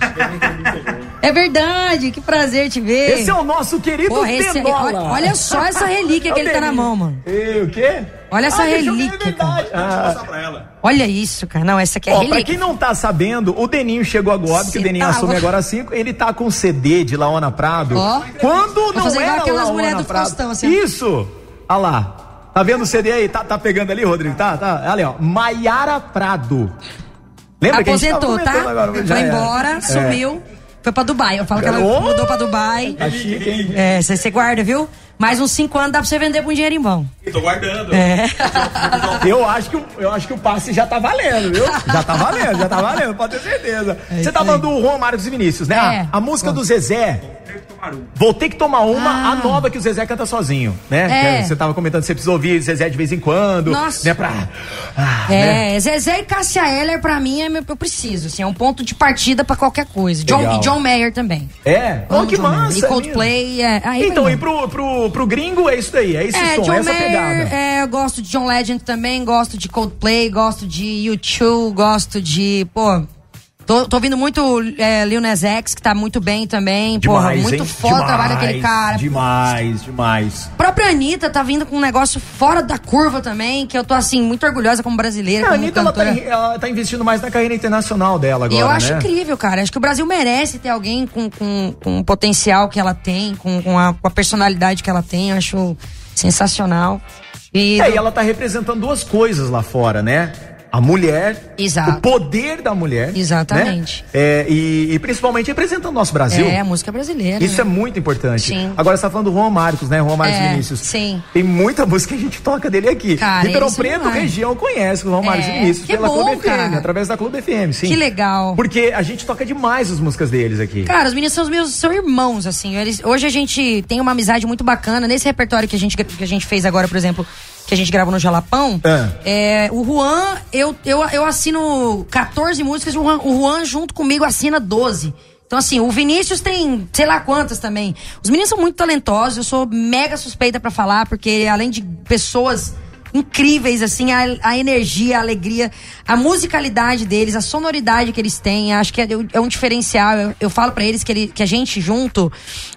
É verdade, que prazer te ver. Esse é o nosso querido Porra, esse, é- olha, olha, só essa relíquia é que ele tá na mão, mano. E, o quê? Olha essa ah, relíquia. É cara. Ah. Olha isso, cara. Não, essa aqui é Ó, relíquia. Pra quem não tá sabendo, o Deninho chegou agora, porque o Deninho tá, assume agora cinco. Ele tá com CD de Laona Prado. Ó. Quando não era aquelas mulheres do Prado. Faustão, assim. Isso! Olha lá. Tá vendo o CD aí? Tá, tá pegando ali, Rodrigo? Tá, tá. Olha ali, ó. Maiara Prado. Lembra Aposentou, tá? Agora, Foi embora, é. sumiu. Foi pra Dubai. Eu falo que ela oh! mudou pra Dubai. Tá chique, hein? É, você guarda, viu? Mais uns 5 anos dá pra você vender por um dinheiro bom. Tô guardando. É. Eu acho, que, eu acho que o passe já tá valendo, viu? Já tá valendo, já tá valendo, pode ter certeza. É você tá falando do Marcos e Vinícius, né? É. A, a música do Zezé Vou ter que tomar uma, ah. a nova que o Zezé canta sozinho, né? É. Você tava comentando que você precisa ouvir Zezé de vez em quando. Nossa. Né, pra, ah, é, né? Zezé e Cássia Eller, pra mim, é meu, eu preciso. Assim, é um ponto de partida pra qualquer coisa. John, e John Mayer também. É? Oh, que John massa. E Coldplay. É, aí então, e pro, pro, pro gringo é isso daí, é esse é, som, John essa Mayer, pegada. É, eu gosto de John Legend também, gosto de Coldplay, gosto de U2, gosto de, pô... Tô, tô ouvindo muito é, Lil Nas X, que tá muito bem também. Demais, Porra, muito hein? foda demais, o trabalho daquele cara. Demais, demais. A própria Anitta tá vindo com um negócio fora da curva também, que eu tô, assim, muito orgulhosa como brasileira. É, como a Anitta, ela tá, ela tá, investindo mais na carreira internacional dela agora, E eu acho né? incrível, cara. Acho que o Brasil merece ter alguém com, com, com o potencial que ela tem, com, com, a, com a personalidade que ela tem. Eu acho sensacional. E, é, do... e ela tá representando duas coisas lá fora, né? A mulher, Exato. o poder da mulher. Exatamente. Né? É, e, e, principalmente representando o nosso Brasil. É, a música brasileira. Isso né? é muito importante. Sim. Agora você tá falando do Juan Marcos, né? Juan Marcos é, Vinícius. Sim. Tem muita música que a gente toca dele aqui. Cara, Ribeirão Preto, região, conhece o Juan Marcos é, Vinícius pela bom, Clube cara. FM, através da Clube FM, sim. Que legal. Porque a gente toca demais as músicas deles aqui. Cara, os meninos são os meus são irmãos, assim. Eles, hoje a gente tem uma amizade muito bacana. Nesse repertório que a gente, que a gente fez agora, por exemplo, que a gente gravou no Jalapão, é. é. o Juan, eu, eu, eu assino 14 músicas, o Juan, o Juan junto comigo assina 12. Então, assim, o Vinícius tem sei lá quantas também. Os meninos são muito talentosos, eu sou mega suspeita para falar, porque além de pessoas incríveis, assim, a, a, energia, a alegria, a musicalidade deles, a sonoridade que eles têm, acho que é, é um diferencial. Eu, eu falo para eles que, ele, que a gente junto,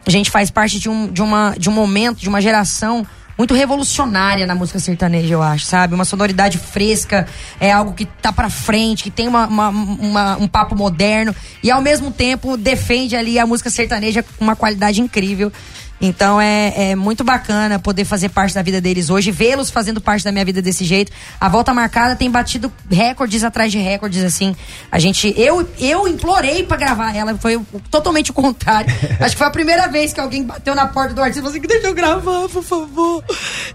a gente faz parte de um, de, uma, de um momento, de uma geração muito revolucionária na música sertaneja, eu acho, sabe? Uma sonoridade fresca, é algo que tá pra frente, que tem uma, uma, uma, um papo moderno e ao mesmo tempo defende ali a música sertaneja com uma qualidade incrível. Então é, é muito bacana poder fazer parte da vida deles hoje, vê-los fazendo parte da minha vida desse jeito. A volta marcada tem batido recordes atrás de recordes, assim. A gente, eu, eu implorei para gravar ela, foi totalmente o contrário. Acho que foi a primeira vez que alguém bateu na porta do artista e falou assim: deixa eu gravar, por favor.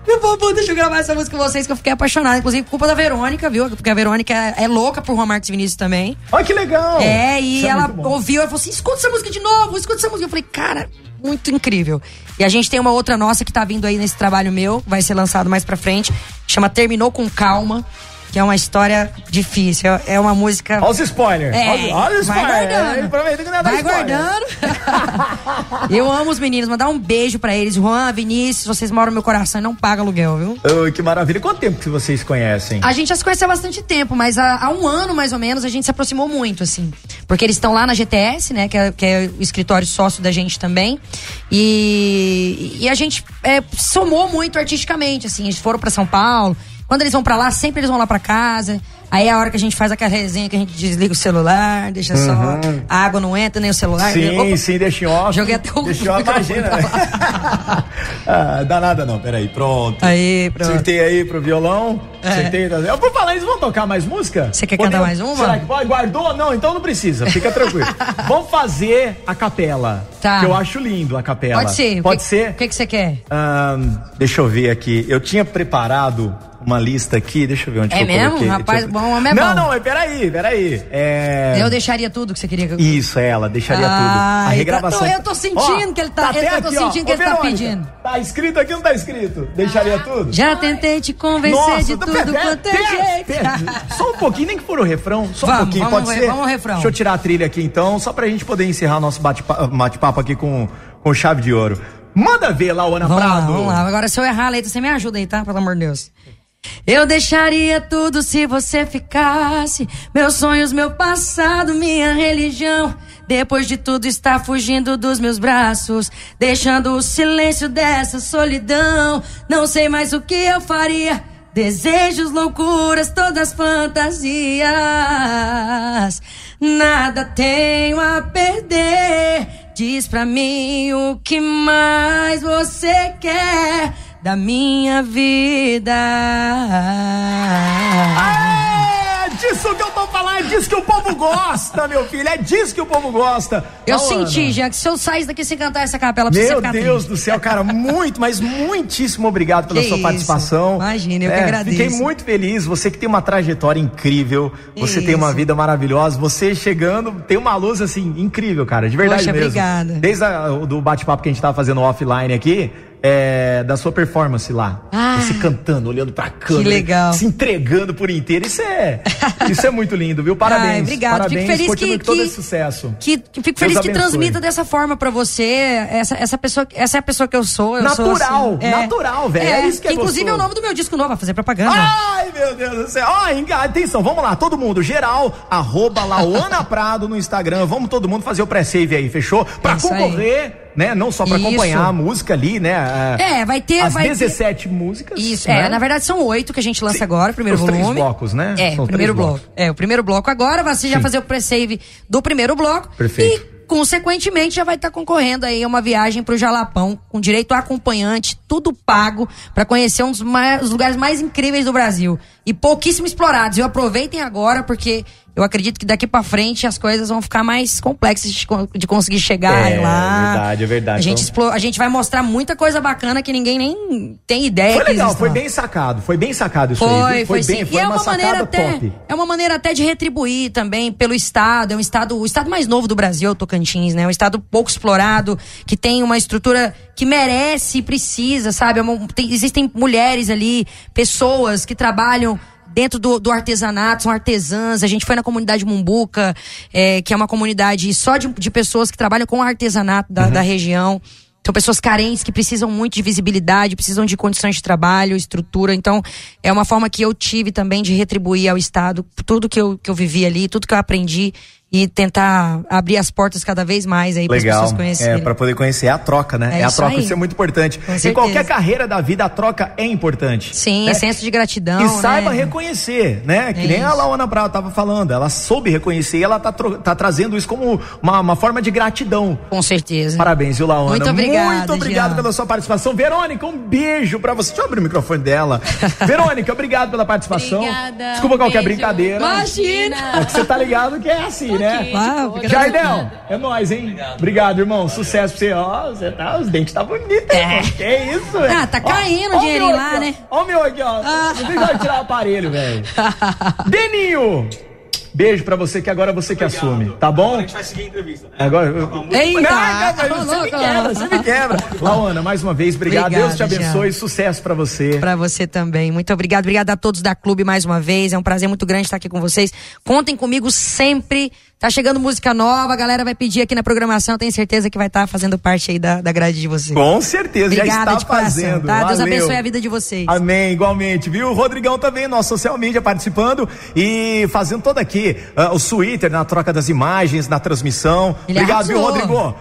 Por favor, deixa eu gravar essa música com vocês, que eu fiquei apaixonada. Inclusive, culpa da Verônica, viu? Porque a Verônica é, é louca por Juan Marcos Vinícius também. Olha que legal! É, e Isso é ela é ouviu e falou assim: escuta essa música de novo, escuta essa música. Eu falei, cara muito incrível. E a gente tem uma outra nossa que tá vindo aí nesse trabalho meu, vai ser lançado mais pra frente, chama Terminou com Calma que é uma história difícil. É, é uma música. Olha os spoilers. É, olha os spoilers. Vai guardando. É, vai guardando. eu amo os meninos. Mandar um beijo pra eles. Juan, Vinícius, vocês moram no meu coração e não pagam aluguel, viu? Oh, que maravilha. Quanto tempo que vocês conhecem? A gente já se conhece há bastante tempo, mas há, há um ano mais ou menos a gente se aproximou muito, assim. Porque eles estão lá na GTS, né? Que é, que é, o escritório sócio da gente também. E, e a gente é, somou muito artisticamente, assim. Eles foram pra São Paulo Quando eles vão pra lá, sempre eles vão lá pra casa. Aí é a hora que a gente faz aquela resenha que a gente desliga o celular, deixa só. Uhum. A água não entra, nem o celular. Sim, sim, deixa em off. Joguei até o Deixa em off, imagina. pra ah, dá nada não, peraí, pronto. Aí, pronto. Acertei aí pro violão. É. Acertei. Eu vou falar, eles vão tocar mais música? Você quer cantar mais uma? Será que pode? Guardou? Não, então não precisa, fica tranquilo. Vamos fazer a capela. Tá. Que eu acho lindo a capela. Pode ser. Pode que- ser? O que, que você quer? Ahn, deixa eu ver aqui. Eu tinha preparado uma lista aqui, deixa eu ver onde É que eu mesmo? coloquei. Rapaz, eu- bom, homem é não, bom. não, mas peraí, peraí. É... Eu deixaria tudo que você queria que eu. Isso, é ela, deixaria tudo. A Ai, regravação. tá- eu tô sentindo que ele tá- até eu tô sentindo que Ô, ele tá Verônica, pedindo. Tá escrito aqui ou não tá escrito? Deixaria tudo? Já tentei te convencer Nossa, de tá- tudo pera- quanto é jeito. Só um pouquinho, nem que for o refrão. Só um Vamos, pouquinho, vamos pode ver, ser? vamos ao refrão. Deixa eu tirar a trilha aqui então, só pra gente poder encerrar nosso bate-pa- bate-papo aqui com, com chave de ouro. Manda ver lá, Ana Vamos lá, Prado. vamos lá. Agora, se eu errar a letra, você me ajuda aí, tá? Pelo amor de Deus. Eu deixaria tudo se você ficasse. Meus sonhos, meu passado, minha religião. Depois de tudo, está fugindo dos meus braços. Deixando o silêncio dessa solidão. Não sei mais o que eu faria. Desejos, loucuras, todas fantasias. Nada tenho a perder. Diz pra mim o que mais você quer da minha vida. É disso que eu tô falando, é disso que o povo gosta, meu filho. É disso que o povo gosta. Eu Laona. senti, já que se eu saísse daqui sem cantar essa capela, pra Meu Deus do céu, cara, muito, mas muitíssimo obrigado pela Que sua isso. participação. Imagina, eu que É, agradeço. Fiquei muito feliz. Você que tem uma trajetória incrível, você Que tem uma isso. vida maravilhosa. Você chegando, tem uma luz assim incrível, cara, de verdade Poxa, mesmo. obrigada. Desde a, o do bate-papo que a gente tava fazendo offline aqui. É, da sua performance lá. Ah, você cantando, olhando pra câmera. legal. Se entregando por inteiro. Isso é. isso é muito lindo, viu? Parabéns. Ai, obrigado. Fico Parabéns. feliz Continue que- com todo que- esse sucesso. Que, que fico Deus feliz que abençoe. transmita dessa forma pra você. Essa, essa pessoa, essa é a pessoa que eu sou. Eu sou Natural, assim, natural, velho. É isso que é Inclusive é o gostoso. nome do meu disco novo, vai fazer propaganda. Ai, meu Deus do céu. Ó, enga- atenção, vamos lá, todo mundo, geral, arroba Lauana Prado no Instagram. Vamos todo mundo fazer o pré-save aí, fechou? Pra É isso aí. Né? Não só pra Isso. acompanhar a música ali, né? É, vai ter- As vai ter- 17 músicas. Isso, né? é, na verdade são oito que a gente lança Sim, agora, o primeiro os três volume. blocos, né? É, São o primeiro três bloco. blocos. É, o primeiro bloco agora, você já Sim. fazer o pre-save do primeiro bloco. Perfeito. E, consequentemente, já vai estar concorrendo aí a uma viagem pro Jalapão, com direito a acompanhante, tudo pago, pra conhecer um dos mais- os lugares mais incríveis do Brasil. E pouquíssimo explorados. E aproveitem agora, porque eu acredito que daqui pra frente as coisas vão ficar mais complexas de, de conseguir chegar É, lá. verdade, é verdade. A gente, Então- explo- a gente vai mostrar muita coisa bacana que ninguém nem tem ideia Foi legal, foi lá. bem sacado, foi bem sacado isso aí. Foi, foi, bem, sim. foi e é uma, uma maneira até, top. é uma maneira até de retribuir também pelo estado, é um estado, o estado mais novo do Brasil, Tocantins, né? Um estado pouco explorado, que tem uma estrutura que merece e precisa, sabe? É tem- existem mulheres ali, pessoas que trabalham dentro do, do artesanato, são artesãs. A gente foi na comunidade Mumbuca, é, que é uma comunidade só de, de pessoas que trabalham com artesanato da, da região. São pessoas carentes que precisam muito de visibilidade, precisam de condições de trabalho, estrutura. Então, é uma forma que eu tive também de retribuir ao Estado tudo que eu, que eu vivi ali, tudo que eu aprendi e tentar abrir as portas cada vez mais aí para as pessoas conhecerem. É, pra poder conhecer é a troca, né? É É, a isso troca, aí. isso é muito importante. Com em certeza. qualquer carreira da vida, a troca é importante. Sim, né? senso de gratidão. E saiba né? reconhecer, né? Que É nem a isso. Laona Brau tava falando. Ela soube reconhecer e ela tá, tá trazendo isso como uma, uma forma de gratidão. Com certeza. Parabéns, viu, Laona? Muito obrigada, Muito obrigado Jean. pela sua participação. Verônica, um beijo pra você. Deixa eu abrir o microfone dela. Verônica, obrigado pela participação. Obrigada, Desculpa um qualquer beijo. brincadeira. Imagina! É que você tá ligado que é assim, né? Ah, Jardel, é nóis, hein? Obrigado, irmão. Sucesso pra você. Ó, você tá, os dentes tá bonitos, É. irmão. Que isso, velho. Ah, tá caindo ó o dinheirinho lá, né? Ó o meu aqui, ó. Ah. Não deixa eu tirar o aparelho, velho. Deninho! Beijo pra você que agora você que assume, tá bom? A gente vai seguir a entrevista. Agora, eu... Eita! Não, não, Ô, você me quebra, você me quebra. Laona, mais uma vez, obrigado. Obrigada, Deus te abençoe, sucesso pra você. Pra você também. Muito obrigado. Obrigada a todos da Clube mais uma vez. É um prazer muito grande estar aqui com vocês. Contem comigo sempre. Tá chegando música nova, a galera vai pedir aqui na programação. Tenho certeza que vai estar fazendo parte aí da, da grade de vocês. Com certeza, já Obrigada está de coração, fazendo. tá? Deus abençoe a vida de vocês. Amém, igualmente, viu? O Rodrigão também, nosso social media, participando e fazendo todo aqui ah, o Twitter na troca das imagens, na transmissão. Ele Obrigado, viu, arrasou. Rodrigo?